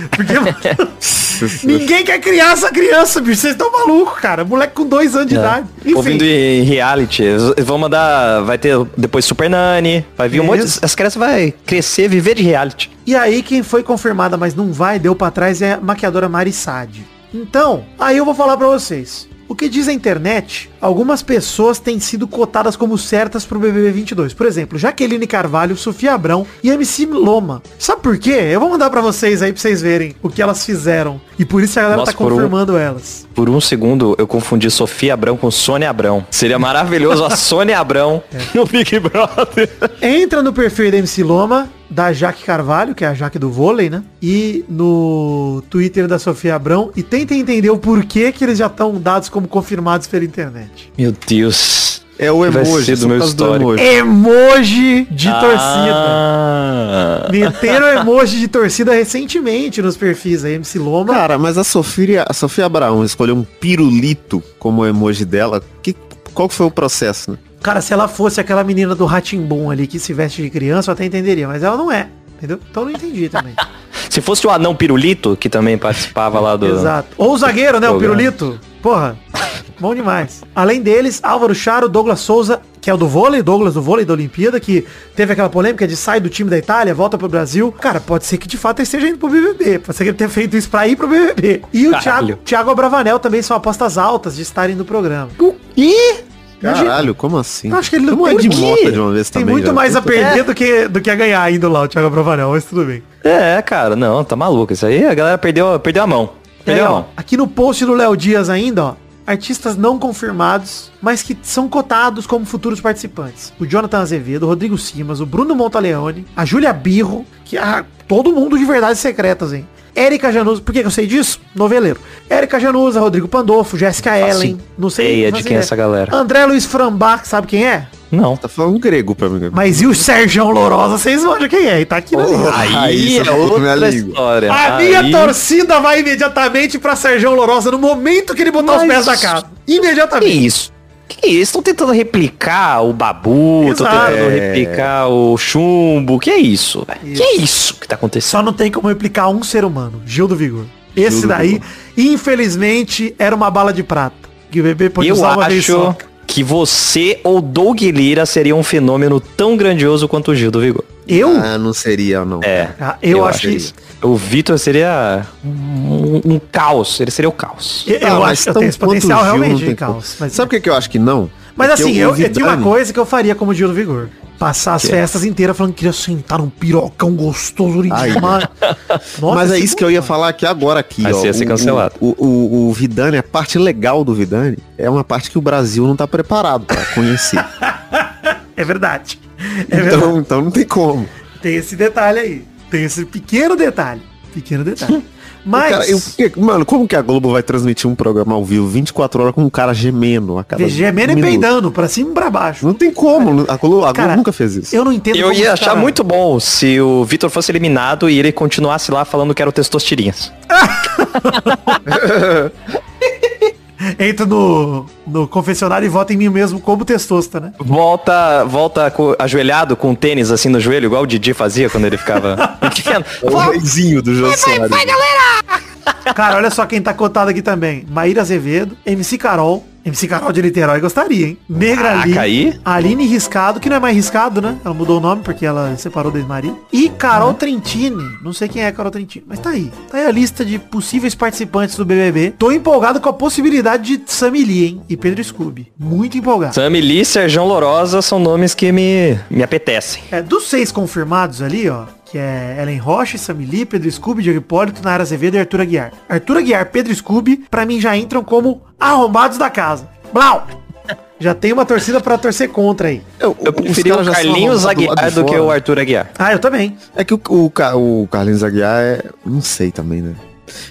Porque ninguém quer criar essa criança, bicho. Vocês estão malucos, cara. Moleque com dois anos de idade. Ouvindo em reality, vão mandar, vai ter depois Super Nani, vai vir um monte, Isso. as crianças vai crescer, viver de reality. E aí, quem foi confirmada, mas não vai, deu pra trás, é a maquiadora Mari Sade. Então, aí eu vou falar pra vocês. O que diz a internet, algumas pessoas têm sido cotadas como certas pro BBB 22. Por exemplo, Jaqueline Carvalho, Sofia Abrão e MC Loma. Sabe por quê? Eu vou mandar pra vocês aí pra vocês verem o que elas fizeram. E por isso a galera Nossa, tá por um- confirmando elas. Por um segundo, eu confundi Sofia Abrão com Sônia Abrão. Seria maravilhoso a Sônia Abrão no Big Brother. Entra no perfil da MC Loma, da Jaque Carvalho, que é a Jaque do vôlei, né? E no Twitter da Sofia Abrão. E tentem entender o porquê que eles já estão dados como confirmados pela internet. Meu Deus. É o emoji, do meu causa do histórico. emoji. Emoji de torcida. Ah. Meteram emoji de torcida recentemente nos perfis aí, MC Loma. Cara, mas a Sofia, a Sofia Abraão escolheu um pirulito como emoji dela. Que, qual foi o processo, né? Cara, se ela fosse aquela menina do Ratimbum ali que se veste de criança, eu até entenderia, mas ela não é. Entendeu? Então eu não entendi também. Se fosse o anão Pirulito, que também participava lá do... Exato. Ou o zagueiro, né? O. Pirulito. Porra. Bom demais. Além deles, Álvaro Charo, Douglas Souza, que é o do vôlei, Douglas do vôlei da Olimpíada, que teve aquela polêmica de sai do time da Itália, volta pro Brasil. Cara, pode ser que de fato ele esteja indo pro BBB. Pode ser que ele tenha feito isso pra ir pro BBB. E o Caralho. Thiago, Thiago Abravanel também são apostas altas de estarem no programa. Ih! Caralho, como assim? Eu acho que ele não tem de mota de uma vez Tem também. muito já. mais a perder do, que, do que a ganhar indo lá, o Thiago Abravanel, mas tudo bem. É, cara, não, tá maluco. Isso aí a galera perdeu, perdeu a mão. Aí, Perdeu a ó, mão. aqui no post do Léo Dias ainda, ó, artistas não confirmados, mas que são cotados como futuros participantes. O Jonathan Azevedo, o Rodrigo Simas, o Bruno Montaleone, a Júlia Birro, que é todo mundo de verdades secretas, hein? Érica Januza, por que que eu sei disso? Noveleiro. Érica Januza, Rodrigo Pandolfo, Jéssica Ellen, não sei. Ideia não de faço quem é essa galera. André Luiz Frambach, sabe quem é? Não. Tá falando grego pra mim. Mas e o Sérgio Lourosa, vocês vejam quem é, e tá aqui na minha. Aí você falou com minha história. A Aí- minha torcida vai imediatamente pra Sérgio Lourosa no momento que ele botar os Mas- pés na casa. Que Imediatamente. isso? Que isso? Estão tentando replicar o Babu, estão tentando É. replicar o Chumbo. Que é isso, velho? Que é isso que tá acontecendo? Só não tem como replicar um ser humano, Gil do Vigor. Esse do daí, Vigor. infelizmente, era uma bala de prata. Que o bebê pode Eu usar uma vez só. acho que você ou Doug Lira seria um fenômeno tão grandioso quanto o Gil do Vigor. Eu? Ah, não seria, não. É. Ah, eu acho que- isso. O Vitor seria um, um caos. Ele seria o caos. Eu, eu Ah, mas acho que eu tenho esse potencial o Gil, realmente não de caos. Mas, Sabe por que, que eu acho que não? mas Porque assim, o- eu, o eu tinha uma coisa que eu faria como Gil do Vigor. Passar as festas inteiras falando que queria sentar num pirocão gostoso Ai. demais. Nossa, Mas é isso que eu ia falar aqui agora aqui, Mas ó. ia ser O- cancelado. O, o, o Vidani, a parte legal do Vidani é uma parte que o Brasil não tá preparado pra conhecer. É verdade. É verdade. então, então não tem como. Tem esse detalhe aí. Tem esse pequeno detalhe. Pequeno detalhe. Mas. Cara, eu- mano, como que a Globo vai transmitir um programa ao vivo 24 horas com um cara gemendo a cada gemendo e peidando, pra cima e pra baixo. Não tem como. A Globo, a Globo Cara, nunca fez isso. Eu não entendo Eu como ia achar cara- muito bom se o Vitor fosse eliminado e ele continuasse lá falando que era o Testostirinhas. Entra no, no confessionário e vota em mim mesmo como testosta, né? Volta, volta ajoelhado com um tênis assim no joelho, igual o Didi fazia quando ele ficava pequeno. É o reizinho do Jô Soares. Cara, olha só quem tá cotado aqui também. Maíra Azevedo, MC Carol. MC Carol de Niterói gostaria, hein? Negra Caraca, Aline. aí? Aline Riscado, que não é mais Riscado, né? Ela mudou o nome porque ela separou da Maria. E Carol Trentini. Não sei quem é Carol Trentini, mas tá aí. Tá aí a lista de possíveis participantes do BBB. Tô empolgado com a possibilidade de Sammy Lee, hein? E Pedro Scooby. Muito empolgado. Sammy Lee e Serjão Lorosa são nomes que me, me apetecem. É, dos seis confirmados ali, ó, que é Ellen Rocha, Sammy Lee, Pedro Scooby, Diego Hipólito, Nara Azevedo e Arthur Aguiar. Arthur Aguiar, Pedro Scooby, pra mim já entram como arrombados da casa. Blau! Já tem uma torcida pra torcer contra aí. Eu, Eu preferia o Carlinhos Aguiar do que o Arthur Aguiar. Ah, eu também. É que o, o, o Carlinhos Aguiar é. Não sei também, né?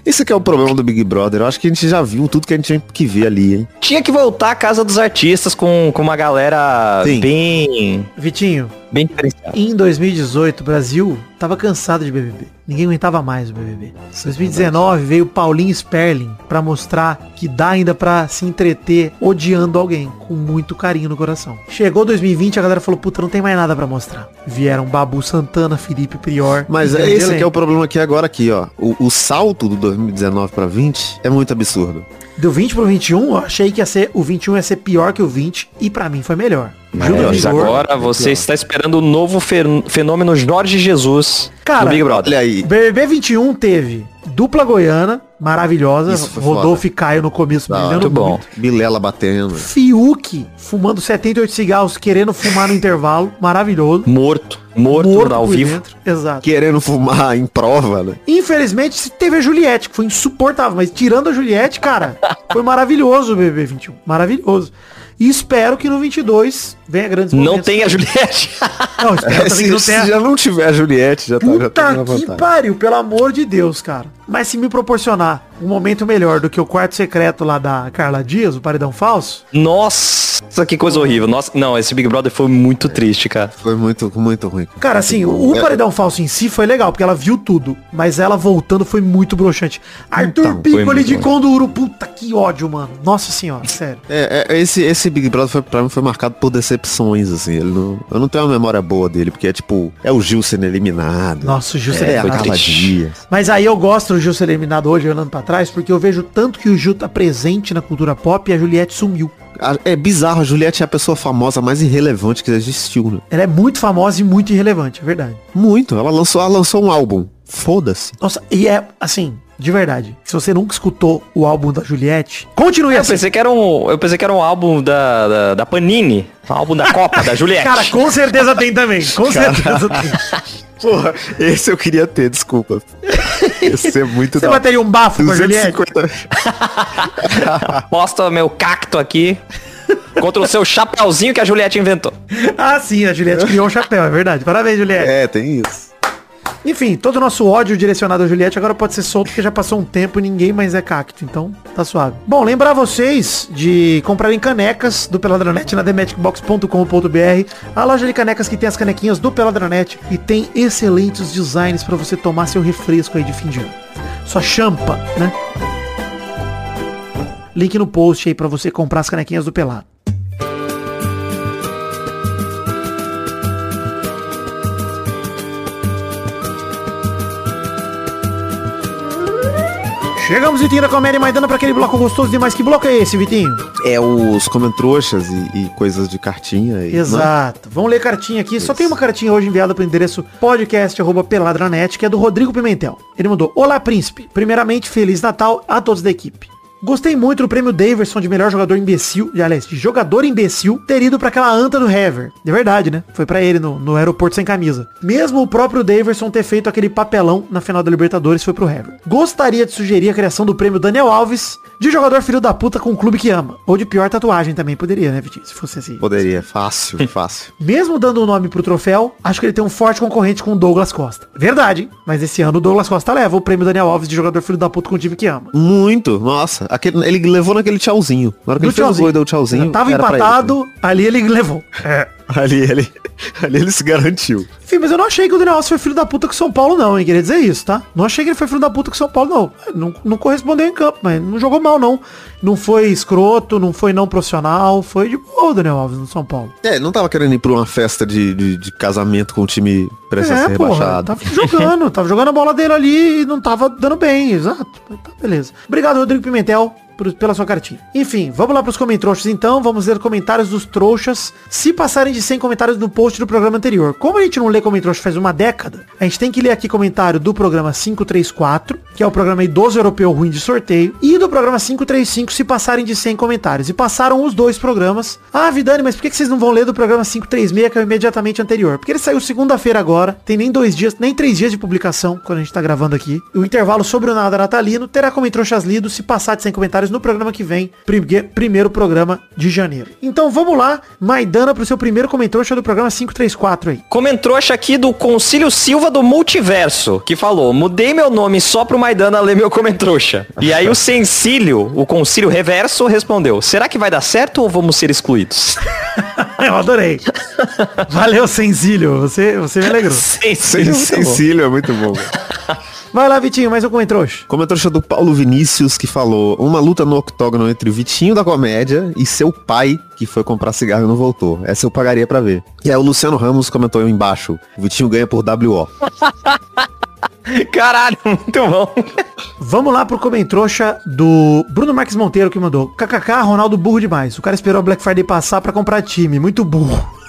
Esse aqui é o problema do Big Brother. Eu acho que a gente já viu tudo que a gente tinha que ver ali, hein? Tinha que voltar à casa dos artistas com, com uma galera Sim. bem. Vitinho, bem diferenciada. em 2018 o Brasil tava cansado de BBB. Ninguém aguentava mais o BBB. Em 2019 veio Paulinho Sperling pra mostrar que dá ainda pra se entreter odiando alguém com muito carinho no coração. Chegou 2020 a galera falou, puta, não tem mais nada pra mostrar. Vieram Babu Santana, Felipe Prior. Mas é esse que é o problema aqui agora aqui, ó. O, o salto do 2019 pra 20 é muito absurdo. Do 20 pro 21, eu achei que ia ser, o 21 ia ser pior que o 20 e pra mim foi melhor. Mas agora você está esperando o novo fen- fenômeno Jorge Jesus Cara, no Big Brother. Olha aí. BBB 21 teve dupla goiana, maravilhosa. Rodolfo e Caio no começo, hora. brilhando Muito bom. Bilela batendo. Fiuk fumando 78 cigarros, querendo fumar no intervalo, maravilhoso. Morto. Morto, ao por vivo. dentro. Exato. Querendo fumar em prova, né? Infelizmente teve a Juliette, que foi insuportável, mas tirando a Juliette, cara, foi maravilhoso o BBB 21. Maravilhoso. E espero que no 22 venha grandes Não momentos. tem a Juliette. Não, espero também se, não se tenha. já não tiver a Juliette, já tá, já tá na Puta que pariu, pelo amor de Deus, cara. Mas se me proporcionar um momento melhor do que o quarto secreto lá da Carla Dias, o paredão falso, Nossa, que coisa horrível. Nossa, não, esse Big Brother foi muito triste, cara. Foi muito, muito ruim. cara, assim, o É, paredão falso em si foi legal, porque ela viu tudo, mas ela voltando foi muito broxante. Arthur Então, Piccoli de. Conduro, puta que ódio, mano. Nossa senhora, sério. É, é, esse, esse Big Brother foi, pra mim foi marcado por decepções, assim. Ele não, eu não tenho uma memória boa dele, porque é tipo, é o Gil sendo eliminado. Nossa, o Gil é, a eliminado. Carla triste. Dias. Mas aí eu gosto do Gil ser eliminado hoje, olhando pra trás, porque eu vejo tanto que o Gil tá presente na cultura pop e a Juliette sumiu. É bizarro, a Juliette é a pessoa famosa mais irrelevante que existiu, né? Ela é muito famosa e muito irrelevante, é verdade. Muito. Ela lançou, ela lançou um álbum. Foda-se. Nossa, e é assim, de verdade. Se você nunca escutou o álbum da Juliette, continue Eu assim. pensei que era um, eu pensei que era um álbum da, da, da Panini, um álbum da Copa, da Juliette. Cara, com certeza tem também. Com certeza tem. Porra, esse eu queria ter, desculpa. Ia ser muito Você da- bateria um bafo com a Juliette? 250. Aposta meu cacto aqui contra o seu chapeuzinho que a Juliette inventou. Ah, sim, a Juliette criou um chapéu, é verdade. Parabéns, Juliette. É, tem isso. Enfim, todo o nosso ódio direcionado a Juliette agora pode ser solto porque já passou um tempo e ninguém mais é cacto. Então, tá suave. Bom, lembrar vocês de comprarem canecas do Peladranet na thematicbox.com.br. A loja de canecas que tem as canequinhas do Peladranet e tem excelentes designs para você tomar seu refresco aí de fim de ano. Sua champa, né? Link no post aí para você comprar as canequinhas do Pelado. Chegamos, Vitinho da Comédia Maidana, para aquele bloco gostoso demais. Que bloco é esse, Vitinho? É os comentroxas e, e coisas de cartinha. E, né? Exato. Vamos ler cartinha aqui. Só tem uma cartinha hoje enviada para o endereço podcast.peladranet, que é do Rodrigo Pimentel. Ele mandou, Olá, príncipe. Primeiramente, Feliz Natal a todos da equipe. Gostei muito do prêmio Daverson de melhor jogador imbecil, de, aliás, de jogador imbecil, ter ido pra aquela anta do Hever. De verdade, né? Foi pra ele no, no aeroporto sem camisa. Mesmo o próprio Daverson ter feito aquele papelão na final da Libertadores foi pro Hever. Gostaria de sugerir a criação do prêmio Daniel Alves de jogador filho da puta com um clube que ama. Ou de pior tatuagem também, poderia, né, Vitinho? Se fosse assim. Poderia, fácil, fácil. Mesmo dando o um nome pro troféu, acho que ele tem um forte concorrente com o Douglas Costa. Verdade, mas esse ano o Douglas Costa leva o prêmio Daniel Alves de jogador filho da puta com um time que ama. Muito, nossa. Aquele, ele levou naquele tchauzinho. Na hora que ele fez o tchauzinho. gol e deu o tchauzinho. Já tava empatado, ali ele levou. ele. Ali ele, ali ele se garantiu. Enfim, mas eu não achei que o Daniel Alves foi filho da puta com o São Paulo, não, hein? Queria dizer isso, tá? Não achei que ele foi filho da puta com o São Paulo, não. Não, não correspondeu em campo, mas não jogou mal, não. Não foi escroto, não foi não profissional. Foi de boa o Daniel Alves no São Paulo. É, não tava querendo ir pra uma festa de, de, de casamento com o time prestes a ser É, porra, rebaixado. tava jogando, tava jogando a bola dele ali e não tava dando bem, exato. Tá, beleza. Obrigado, Rodrigo Pimentel. Pela sua cartinha. Enfim, vamos lá pros comentários então. Vamos ler comentários dos trouxas. Se passarem de 100 comentários no post do programa anterior. Como a gente não lê comentários faz uma década, a gente tem que ler aqui comentário do programa 534, que é o programa idoso europeu ruim de sorteio, e do programa 535 se passarem de 100 comentários. E passaram os dois programas. Ah, Vidani, mas por que vocês não vão ler do programa 536, que é o imediatamente anterior? Porque ele saiu segunda-feira agora, tem nem dois dias, nem três dias de publicação, quando a gente tá gravando aqui. O intervalo sobre o nada natalino terá comentários lidos se passar de 100 comentários no programa que vem, prime- primeiro programa de janeiro. Então vamos lá, Maidana, pro seu primeiro comentário do programa 534 aí. Comentrouxa aqui do Concílio Silva do Multiverso, que falou, mudei meu nome só pro Maidana ler meu comentrouxa. E aí o Sencílio, o Concílio Reverso, respondeu, será que vai dar certo ou vamos ser excluídos? Eu adorei. Valeu, Senzílio, você, você me alegrou. Sencílio, muito bom. Cecílio é muito bom. Vai lá, Vitinho, mais um comentário. Comentário do Paulo Vinícius que falou uma luta no octógono entre o Vitinho da comédia e seu pai que foi comprar cigarro e não voltou. Essa eu pagaria pra ver. E aí o Luciano Ramos comentou aí embaixo. O Vitinho ganha por WO. Caralho, muito bom. Vamos lá pro comentrouxa do Bruno Marques Monteiro que mandou. KKK, Ronaldo burro demais. O cara esperou a Black Friday passar pra comprar time. Muito burro.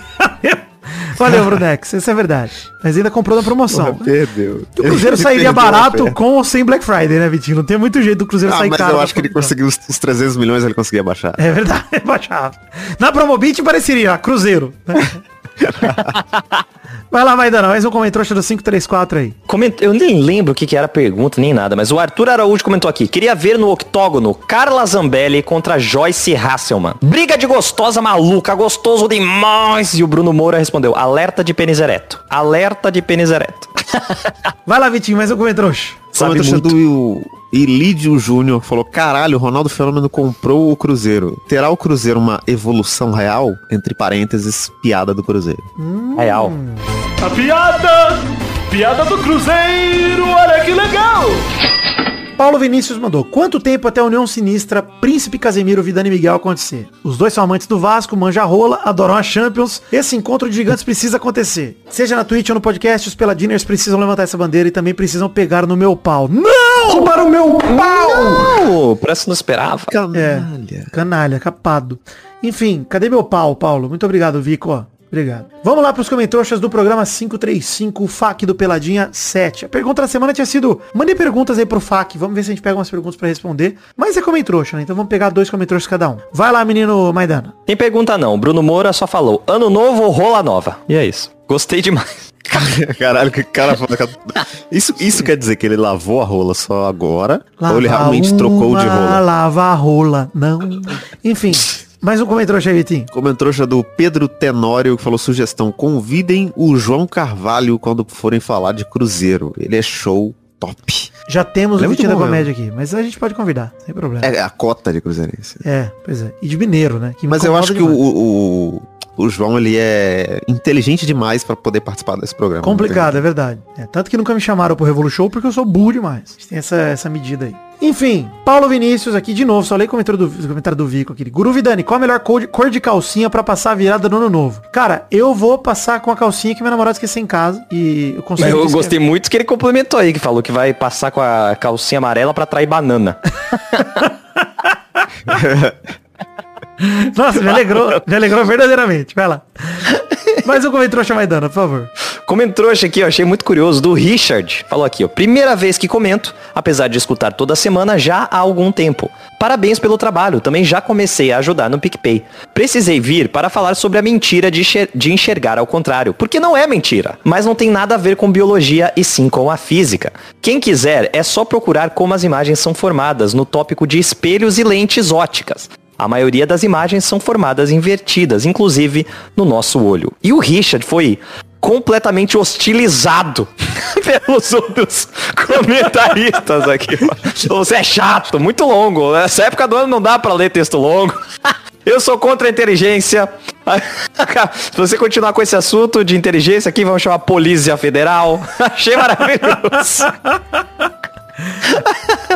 Valeu, Brunex. Isso é verdade. Mas ainda comprou na promoção. perdeu. O Cruzeiro Ele sairia barato com ou sem Black Friday, né, Vitinho? Não tem muito jeito do Cruzeiro Ah, sair mas caro. eu na acho que ele conseguiu os, os 300 milhões, ele conseguia baixar. É verdade, baixava. Na Promobit pareceria, ó, Cruzeiro. né? Vai lá, Maidana, mais um comentário do 534 aí. Coment... Eu nem lembro o que, que era a pergunta, nem nada, mas o Arthur Araújo comentou aqui. Queria ver no octógono Carla Zambelli contra Joyce Hasselman. Briga de gostosa maluca, gostoso demais. E o Bruno Moura respondeu, alerta de pênis ereto. Alerta de pênis ereto. Vai lá, Vitinho, mais um comentário. Sabe muito. do Ilídio Júnior falou, caralho, o Ronaldo Fenômeno comprou o Cruzeiro. Terá o Cruzeiro uma evolução real? Entre parênteses, piada do Cruzeiro. Real. A piada! Piada do Cruzeiro, olha que legal! Paulo Vinícius mandou. Quanto tempo até a União Sinistra, Príncipe Casemiro, Vidani e Miguel acontecer? Os dois são amantes do Vasco, manja rola, adoram a Champions. Esse encontro de gigantes precisa acontecer. Seja na Twitch ou no podcast, os Peladiners precisam levantar essa bandeira e também precisam pegar no meu pau. Não! Roubar o meu pau! Oh, parece que não esperava. É, canalha, capado. Enfim, cadê meu pau, Paulo? Muito obrigado, Vico. Obrigado. Vamos lá pros comentários do programa 535, o FAQ do Peladinha 7. A pergunta da semana tinha sido, mandei perguntas aí pro FAQ, vamos ver se a gente pega umas perguntas pra responder. Mas é comentrouxa, né? Então vamos pegar dois comentários cada um. Vai lá, menino Maidana. Tem pergunta não. Bruno Moura só falou, ano novo, rola nova. E é isso. Gostei demais. Caralho, que cara. Isso, isso quer dizer que ele lavou a rola só agora? ou ele Lava realmente trocou de rola? Lava a rola, não. Enfim, Mais um comentário, Vitinho. Comentou já do Pedro Tenório que falou sugestão: convidem o João Carvalho quando forem falar de Cruzeiro. Ele é show top. Já temos Ele é o Vitinho da Comédia aqui, mas a gente pode convidar, sem problema. É, É a cota de Cruzeirense. pois é. E de mineiro, né? Mas eu acho que o, demais. o, o João ele é inteligente demais pra poder participar desse programa. Complicado, é verdade. É, tanto que nunca me chamaram pro Revolu Show porque eu sou burro demais. A gente tem essa, essa medida aí. Enfim, Paulo Vinícius aqui de novo, só leio o comentário do, o comentário do Vico aqui. Guru Vidani, qual a melhor cor de, cor de calcinha pra passar a virada no ano novo? Cara, eu vou passar com a calcinha que meu namorado esqueceu em casa e eu consigo. Mas eu gostei muito que ele complementou aí, que falou que vai passar com a calcinha amarela pra trair banana. Nossa, me alegrou, me alegrou verdadeiramente. Vai lá. Mais um comentário Maidana, por favor. Comentou aqui, eu achei muito curioso, do Richard. Falou aqui, ó. Primeira vez que comento, apesar de escutar toda semana já há algum tempo. Parabéns pelo trabalho, também já comecei a ajudar no PicPay. Precisei vir para falar sobre a mentira de, de enxergar ao contrário, porque não é mentira, mas não tem nada a ver com biologia e sim com a física. Quem quiser é só procurar como as imagens são formadas no tópico de espelhos e lentes óticas. A maioria das imagens são formadas invertidas, inclusive no nosso olho. E o Richard foi completamente hostilizado pelos outros comentaristas aqui. Você é chato, muito longo. Nessa época do ano não dá pra ler texto longo. Eu sou contra a inteligência. Se você continuar com esse assunto de inteligência aqui, vamos chamar a Polícia Federal. Achei maravilhoso.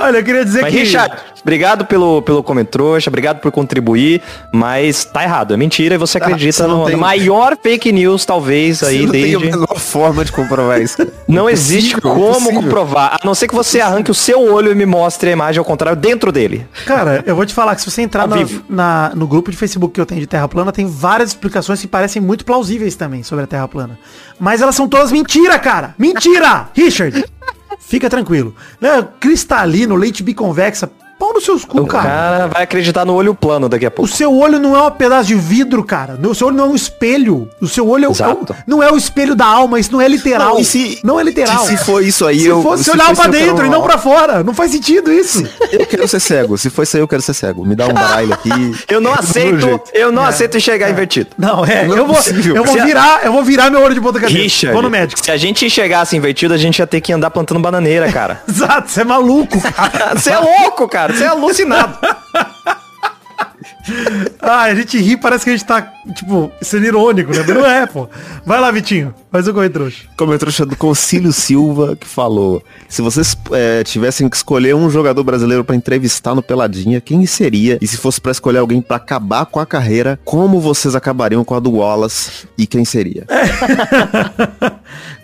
Olha, eu queria dizer Mas, que. Richard, obrigado pelo, pelo comentrouxa, obrigado por contribuir, mas tá errado, é mentira e você acredita você não no, tem- maior fake news, talvez, aí, Você não tem desde... a menor forma de comprovar isso. Não existe Impossível, como comprovar, a não ser que você arranque o seu olho e me mostre a imagem ao contrário dentro dele. Cara, eu vou te falar que se você entrar na- na- no grupo de Facebook que eu tenho de Terra Plana, tem várias explicações que parecem muito plausíveis também sobre a Terra Plana. Mas elas são todas mentira, cara! Mentira! Richard! Fica tranquilo. Né, Cristalino, leite biconvexa, pau nos seus cu, O cara. cara vai acreditar no olho plano daqui a O pouco. seu olho não é um pedaço de vidro, cara. O seu olho não é um espelho. O seu olho é o- Exato. não é o espelho da alma. Isso não é literal. Não, e se- não é literal. Se, se for isso aí, Se eu. fosse se olhar for pra dentro quero e não pra fora. Não faz sentido isso. Eu quero ser cego. Se for isso aí, eu quero ser cego. Me dá um baralho aqui. Eu não aceito, eu não aceito enxergar invertido. Não, é. Não é eu vou, possível. eu vou Se a- virar, eu vou virar meu olho de ponta cabeça. Richard, Vou no médico. se a gente enxergasse invertido, a gente ia ter que andar plantando bananeira, cara. Exato, você é maluco, cara. Você é louco, cara, você é alucinado. Ah, a gente ri, parece que a gente tá, tipo, sendo irônico, né? Mas não é, pô. Vai lá, Vitinho. Faz o corre trouxa. Como eu trouxe do Concílio Silva, que falou: se vocês é, tivessem que escolher um jogador brasileiro pra entrevistar no Peladinha, quem seria? E se fosse pra escolher alguém pra acabar com a carreira, como vocês acabariam com a do Wallace e quem seria?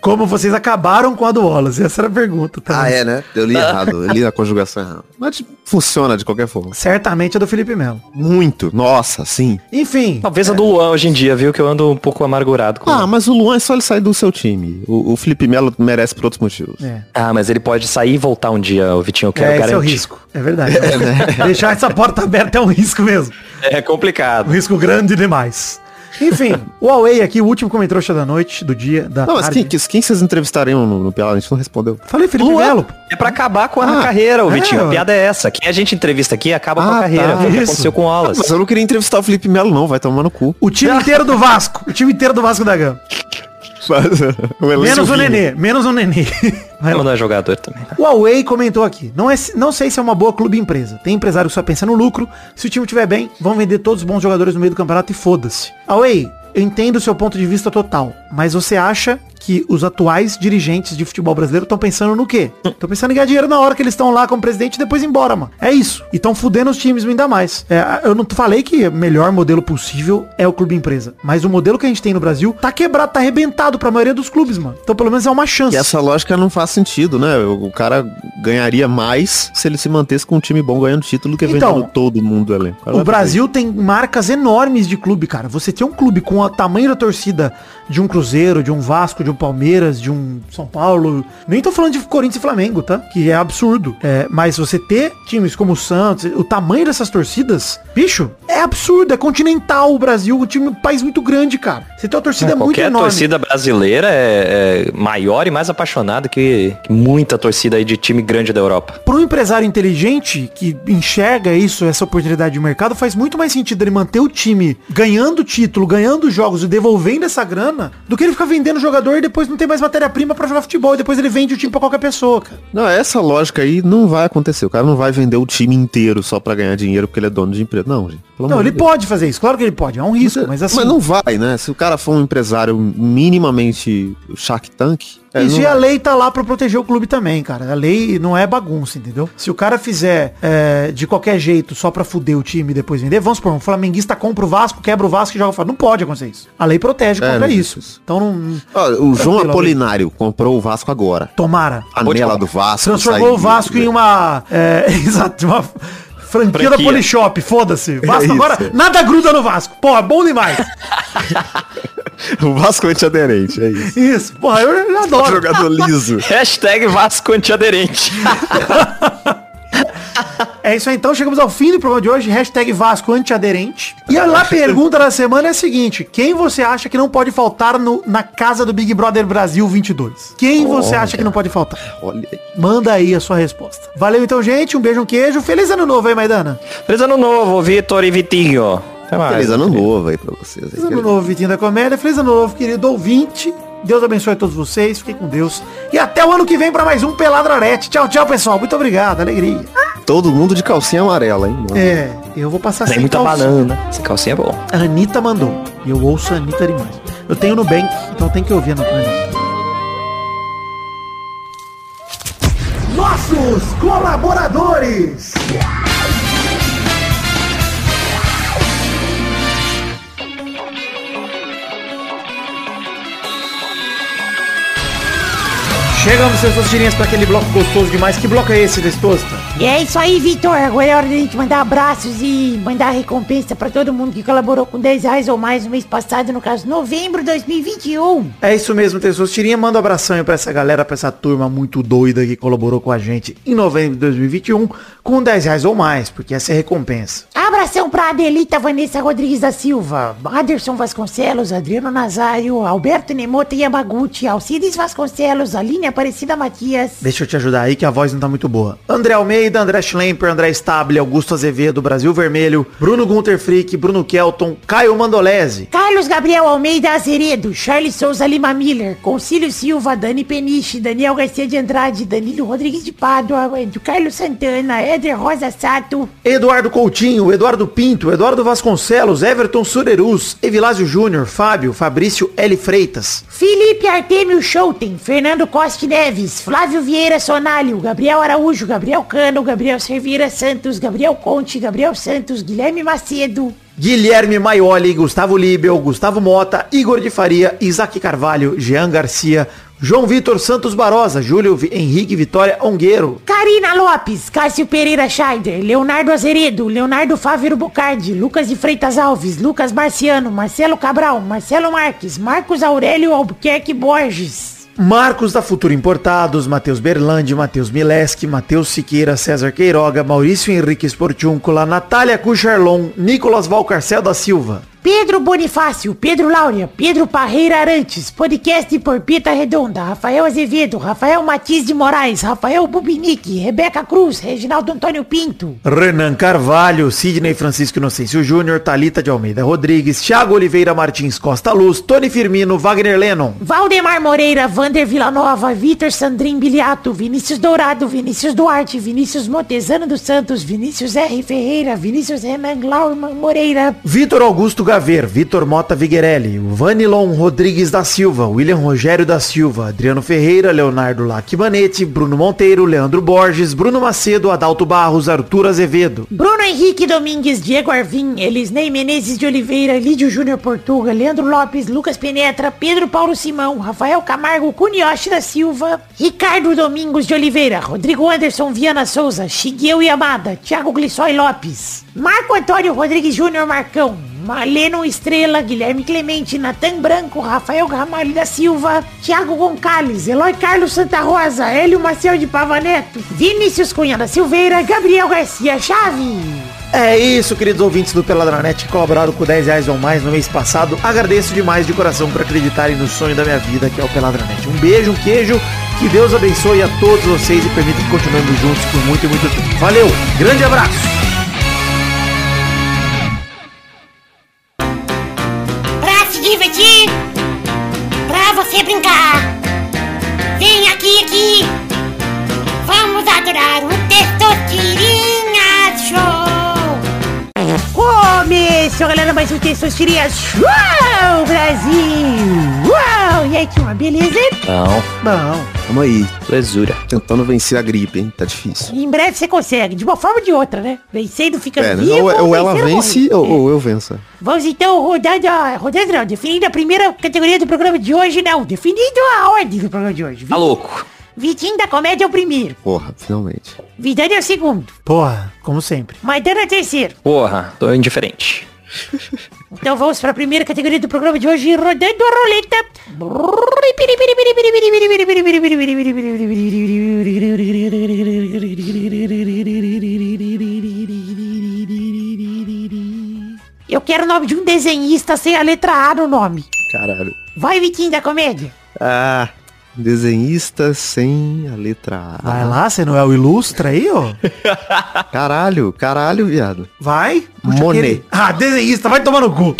Como vocês acabaram com a do Wallace? Essa era a pergunta. Tá? Ah, é, né? Eu li errado, eu li a conjugação errada. Mas funciona de qualquer forma. Certamente a do Felipe Melo. Muito, nossa, sim. Enfim. Talvez a do Luan hoje em dia, viu? Que eu ando um pouco amargurado com Ah, mas o Luan é só ele sair do seu time. O, o Felipe Melo merece por outros motivos. É. Ah, mas ele pode sair e voltar um dia, o Vitinho, eu quero É, esse é o garantir. risco. É verdade. Deixar essa porta aberta é um risco mesmo. É Um complicado. risco grande demais. Enfim, o Huawei aqui, o último comentário da noite, do dia, da Não, mas tarde. quem, quem, quem vocês entrevistariam no, no Pelado? A gente não respondeu. Falei Felipe Luan. Melo. É pra acabar com a Ah, carreira, o é, Vitinho. A piada é essa. Quem a gente entrevista aqui acaba com Ah, a carreira. tá. Foi o que aconteceu com o Wallace. Mas eu não queria entrevistar o Felipe Melo, não. Vai tomar no cu. O time inteiro do Vasco. O time inteiro do Vasco da Gama. O elenco Menos o. Nenê. Menos o Nenê. Vai lá. Não é jogador também. O Huawei comentou aqui. Não, é, não sei se é uma boa clube empresa. Tem empresário que só pensa no lucro. Se o time estiver bem, vão vender todos os bons jogadores no meio do campeonato e foda-se. Huawei, eu entendo o seu ponto de vista total. Mas você acha que os atuais dirigentes de futebol brasileiro estão pensando no quê? Estão pensando em ganhar dinheiro na hora que eles estão lá como presidente e depois ir embora, mano. É isso. E estão fudendo os times ainda mais. É, eu não falei que o melhor modelo possível é o clube empresa. Mas o modelo que a gente tem no Brasil tá quebrado, tá arrebentado pra maioria dos clubes, mano. Então pelo menos é uma chance. E essa lógica não faz sentido, né? O cara ganharia mais se ele se mantesse com um time bom ganhando título do que Então, vendendo todo mundo. Cara, O Brasil tem marcas enormes de clube, cara. Você tem um clube com o tamanho da torcida de um Cruzeiro, de um Vasco, de um Palmeiras, de um São Paulo. Nem tô falando de Corinthians e Flamengo, tá? Que é absurdo. É, mas você ter times como o Santos, o tamanho dessas torcidas, bicho, é absurdo. É continental o Brasil, um time, um país muito grande, cara. Você tem uma torcida muito Qualquer enorme. torcida brasileira é, é maior e mais apaixonada que, que muita torcida aí de time grande da Europa. Para um empresário inteligente que enxerga isso, essa oportunidade de mercado, faz muito mais sentido ele manter o time ganhando título, ganhando jogos e devolvendo essa grana, do que ele ficar vendendo jogador e depois não ter mais matéria-prima para jogar futebol e depois ele vende o time pra qualquer pessoa, cara. Não, essa lógica aí não vai acontecer. O cara não vai vender o time inteiro só pra ganhar dinheiro porque ele é dono de empresa. Não, gente. Não, ele de Deus. pode fazer isso, claro que ele pode, é um risco, mas assim... Mas não vai, né? Se o cara for um empresário minimamente Shark Tank, é, Isso não e a vai. lei tá lá pra proteger o clube também, cara. A lei não é bagunça, entendeu? Se o cara fizer é, de qualquer jeito só pra fuder o time e depois vender, vamos supor, um flamenguista compra o Vasco, quebra o Vasco e joga fora. Não pode acontecer isso. A lei protege É, contra isso. isso. Então não... Ó, o João Apolinário comprou o Vasco agora. Tomara. A panela do Vasco. Transformou o Vasco em uma... É, exato, uma franquia, da Franquia. Polishop. Foda-se. Vasco isso. agora, nada gruda no Vasco. Porra, bom demais. O Vasco antiaderente, é isso. Isso. Porra, eu, eu adoro. jogador liso. Hashtag Vasco antiaderente. É isso aí, então chegamos ao fim do programa de hoje, hashtag Vasco antiaderente. E a lá pergunta da semana é a seguinte, quem você acha que não pode faltar no- na casa do Big Brother Brasil 22? Quem você acha que não pode faltar? Olha aí. Manda aí a sua resposta. Valeu então, gente, um beijo, um queijo, feliz ano novo aí, Maidana. Feliz ano novo, Vitor e Vitinho. Até mais. Feliz ano novo aí pra vocês. Feliz ano novo, Vitinho da Comédia, feliz ano novo, querido ouvinte. Deus abençoe a todos vocês, fiquem com Deus. E até o ano que vem pra mais um Peladrarete. Tchau, tchau, pessoal. Muito obrigado, alegria. Todo mundo de calcinha amarela, hein? mano? É, eu vou passar Tem sem muita calcinha. banana. Esse calcinha é bom. A Anitta mandou. E eu ouço a Anitta demais. Eu tenho Nubank, então tem que ouvir a Anitta. Nossos colaboradores! Chegamos, seus tirinhas, para aquele bloco gostoso demais. Que bloco é esse, Destosta? E é isso aí, Vitor. Agora é hora da gente mandar abraços e mandar recompensa pra todo mundo que colaborou com 10 reais ou mais no mês passado, no caso, novembro de 2021. É isso mesmo, Tesouro Tirinha. Manda um abração pra essa galera, pra essa turma muito doida que colaborou com a gente em novembro de 2021 com 10 reais ou mais, porque essa é a recompensa. Abração pra Adelita Vanessa Rodrigues da Silva, Aderson Vasconcelos, Adriano Nazário, Alberto Nemota Yamaguchi, Alcides Vasconcelos, Aline Aparecida Matias. Deixa eu te ajudar aí que a voz não tá muito boa. André Almeida, André Schlemper, André Stable, Augusto Azevedo, Brasil Vermelho, Bruno Gunter Frick, Bruno Kelton, Caio Mandolese, Carlos Gabriel Almeida Azeredo, Charles Souza Lima Miller, Concílio Silva, Dani Peniche, Daniel Garcia de Andrade, Danilo Rodrigues de Pádua, Carlos Santana, Éder Rosa Sato, Eduardo Coutinho, Eduardo Pinto, Eduardo Vasconcelos, Everton Surerus, Evilásio Júnior, Fábio, Fabrício L. Freitas, Felipe Artemio Schouten, Fernando Costa Neves, Flávio Vieira Sonalho, Gabriel Araújo, Gabriel Cano, Gabriel Servira Santos, Gabriel Conte, Gabriel Santos, Guilherme Macedo, Guilherme Maioli, Gustavo Libel, Gustavo Mota, Igor de Faria, Isaac Carvalho, Jean Garcia, João Vitor Santos Barosa, Júlio Henrique Vitória Ongueiro, Karina Lopes, Cássio Pereira Scheider, Leonardo Azeredo, Leonardo Fávero Bocardi, Lucas de Freitas Alves, Lucas Marciano, Marcelo Cabral, Marcelo Marques, Marcos Aurélio Albuquerque Borges. Marcos da Futuro Importados, Matheus Berlandi, Matheus Mileski, Matheus Siqueira, César Queiroga, Maurício Henrique Esportiúncula, Natália Cucharlon, Nicolas Valcarcel da Silva, Pedro Bonifácio, Pedro Laura, Pedro Parreira Arantes, podcast por Pita Redonda, Rafael Azevedo, Rafael Matiz de Moraes, Rafael Bubinique, Rebeca Cruz, Reginaldo Antônio Pinto, Renan Carvalho, Sidney Francisco Inocêncio Júnior, Talita de Almeida Rodrigues, Thiago Oliveira Martins Costa Luz, Tony Firmino, Wagner Lennon, Valdemar Moreira, Vander Villanova, Vitor Sandrin Biliato, Vinícius Dourado, Vinícius Duarte, Vinícius Montezano dos Santos, Vinícius R. Ferreira, Vinícius Renan Glauman Moreira, Vitor Augusto Vitor Mota Viguerelli, Vanilon Rodrigues da Silva, William Rogério da Silva, Adriano Ferreira, Leonardo Lacmanete, Bruno Monteiro, Leandro Borges, Bruno Macedo, Adalto Barros, Arthur Azevedo, Bruno Henrique Domingues, Diego Arvim, Elisnei Menezes de Oliveira, Lídio Júnior Portuga, Leandro Lopes, Lucas Penetra, Pedro Paulo Simão, Rafael Camargo, Cunioche da Silva, Ricardo Domingos de Oliveira, Rodrigo Anderson Viana Souza, Shigueu Yamada, Thiago Glissói Lopes, Marco Antônio Rodrigues Júnior Marcão, Maleno Estrela, Guilherme Clemente, Natan Branco, Rafael Ramalho da Silva, Thiago Gonçalves, Eloy Carlos Santa Rosa, Hélio Marcel de Pavaneto, Vinícius Cunha da Silveira, Gabriel Garcia Chave. É isso, queridos ouvintes do Peladranet que colaboraram com 10 reais ou mais no mês passado. Agradeço demais de coração por acreditarem no sonho da minha vida, que é o Peladranet. Um beijo, um queijo, que Deus abençoe a todos vocês e permita que continuemos juntos por muito e muito tempo. Valeu, grande abraço! Brincar. Vem aqui, aqui. Vamos adorar o Testosterinha Começou, galera, mais um Testosterinha Show, Brasil! Uau! E aí, tinha uma beleza? Não, Não, Tamo aí, lesura. tentando vencer a gripe, hein? Tá difícil. Em breve você consegue, de uma forma ou de outra, né? Vencendo, ficando É, vivo. ou, ou ela vence ou, ou eu venço. Vamos então rodando a... Rodando não, definindo a primeira categoria do programa de hoje, não. Definindo a ordem do programa de hoje. Tá louco. Vitinho da comédia é o primeiro. Porra, finalmente. Vidani é o segundo. porra, como sempre. Maidana é o terceiro. Porra, tô indiferente. Então vamos para a primeira categoria do programa de hoje, rodando a roleta. Eu quero o nome de um desenhista sem a letra A no nome. Caralho. Vai, Vitinho da comédia. Ah, desenhista sem a letra A. Vai lá, você não é o ilustra aí, ó? Caralho, caralho, viado. Vai. Monet. aquele- Ah, desenhista, vai tomar no cu.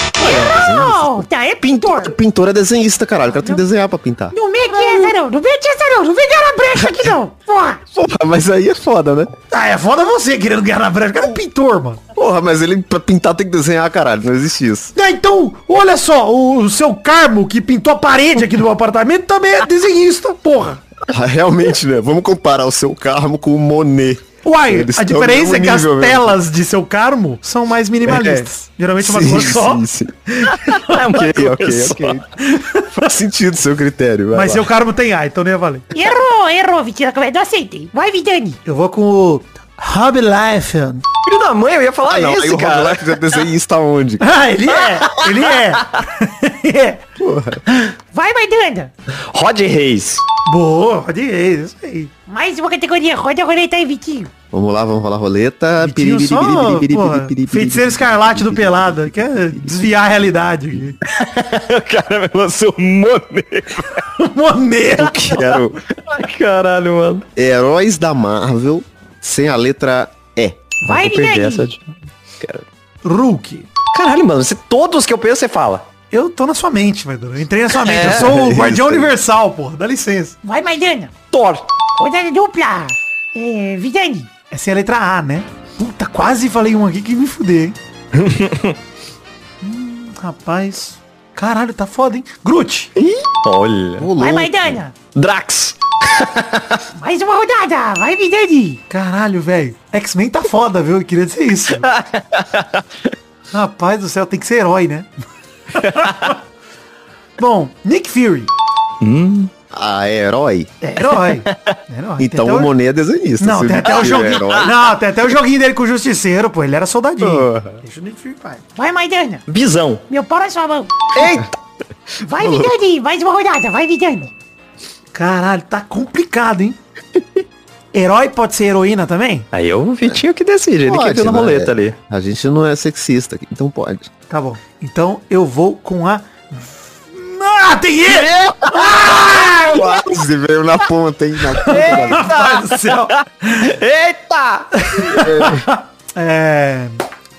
Não, tá, é pintor. Pintor é desenhista, caralho. O cara tem que desenhar pra pintar. Não mete essa não, não mete essa não, não vem ganhar na brecha aqui não. Porra. Porra, mas aí é foda, né? Ah, é foda você querendo ganhar na brecha. O cara é pintor, mano. Porra, mas ele pra pintar tem que desenhar, caralho. Não existe isso. Ah, então, olha só, o, o seu Carmo, que pintou a parede aqui do meu apartamento, também é desenhista, porra. Ah, Realmente, né? Vamos comparar o seu Carmo com o Monet. Uai, Eles a diferença é que as mesmo. telas de seu Carmo são mais minimalistas. Geralmente uma Sim, cor só. sim, sim. ok, ok, ok. Faz sentido seu critério. vai Mas lá. seu Carmo tem A, então não ia valer. Errou, errou, Vitinho não aceitei. Vai, Vidani. Eu vou com o Hobby Life. Filho da mãe, eu ia falar Ah, não, aí isso, o cara. Rob Life é desenhista onde? Ah, ele é, ele é. é. Vai, Maidana. Rod Reis. Boa, Rod Reis, isso aí. Mais uma categoria, roda a roleta aí, Vitinho. Vamos lá, vamos rolar a roleta. Vitinho só, porra, feiticeiro escarlate do pelado. Quer desviar a realidade o cara me lançou um Monet. Monet. Quero Ai, caralho, mano. heróis da Marvel sem a letra E. Vai, perder Vidani. essa Cara. Hulk. Caralho, mano, você, todos que eu penso, você fala. Eu tô na sua mente, Maidana. Eu entrei na sua mente. É, eu sou o isso guardião aí. universal, porra. Dá licença. Vai, Maidana. Thor. Rodada dupla. É, Vidani. Essa é a letra A, né? Puta, quase falei um aqui que me fuder, hein? hum, rapaz. Caralho, tá foda, hein? Groot. Olha. Vai. Maidana. Drax. Mais uma rodada. Vai, Vidani. Caralho, velho. X-Men tá foda, viu? Eu queria dizer isso. Rapaz do céu, tem que ser herói, né? Bom, Nick Fury. Ah, é herói? É herói. É herói. Tem Então o Monet é desenhista. Não, tem até o é joguinho. herói- Não, tem até o joguinho dele com o Justiceiro, pô. Ele era soldadinho. Porra. Deixa o Nick Fury, pai. Vai, Maidana. Visão. Meu pau na sua mão. Eita. Vai, Vidani. Mais uma rodada. Vai, Vidani. Caralho, tá complicado, hein? Herói pode ser heroína também? Aí eu, o Vitinho que decide, ele que viu na né? roleta ali. A gente não é sexista, aqui, então pode. Tá bom. Então eu vou com a. Ah, tem ele! Quase veio na ponta, hein? Na ponta céu. Eita! É.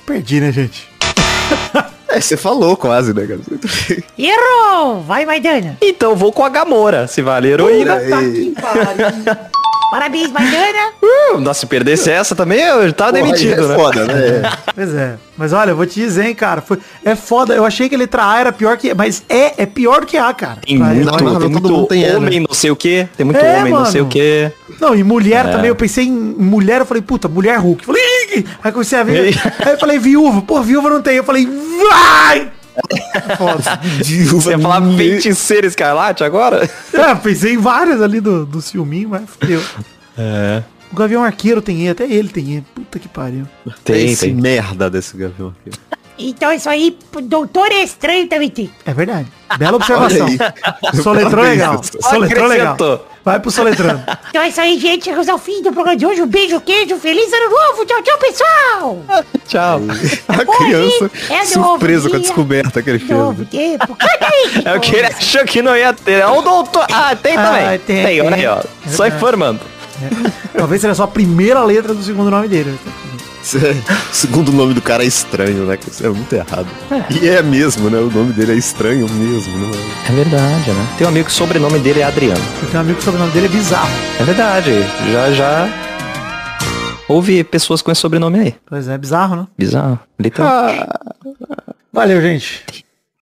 Perdi, né, gente? É, você falou quase, né, cara? Errou. Vai, Maidana. Então vou com a Gamora, se vale heroína. Parabéns, Maidana. Uh, nossa, se perdesse essa também, eu tava porra, demitido, é né? foda, né? Pois é. Mas olha, eu vou te dizer, hein, cara. Foi... É foda. Eu achei que a letra A era pior que. Mas é, é pior que A, cara. Tem Pra muito, tem muito né? homem não sei o que, tem muito É, homem não sei o mano. que. Não, e mulher É. também. Eu pensei em mulher, eu falei, puta, mulher Hulk. Falei, Ih! aí comecei a ver. aí eu falei, viúva. Pô, viúva não tem. Eu falei, vai! Você ia falar feiticeiro escarlate agora? É, pensei em várias ali do, do ciúminho, mas fudeu. É. O Gavião Arqueiro tem E, até ele tem E. Puta que pariu. Tem, Esse tem. merda desse gavião aqui. Então isso aí, doutor é estranho também tem. É verdade. Bela observação. Olha. Soletrou legal. Soletrou legal. Vai pro soletrando. Então é isso aí, gente. Chegamos ao fim do programa de hoje. Um beijo, queijo. Feliz ano novo. Tchau, tchau, pessoal. Tchau. A criança é surpresa novo com a descoberta que ele fez. Novo tempo. É o que ele achou que não ia ter. É o doutor. Ah, tem Ah, também. tem, tem, olha tem. aí, ó. Só Verdade. informando. Talvez seja só a primeira letra do segundo nome dele. É- o segundo nome do cara é estranho, né? Que Isso é muito errado. E é mesmo, né? O nome dele é estranho mesmo, né? É verdade, né? Tem um amigo que o sobrenome dele é Adriano. Eu tenho um amigo que o sobrenome dele é bizarro. É verdade. Já, já. Houve pessoas com esse sobrenome aí. Pois é, bizarro, né? Bizarro. Literal. Valeu, gente.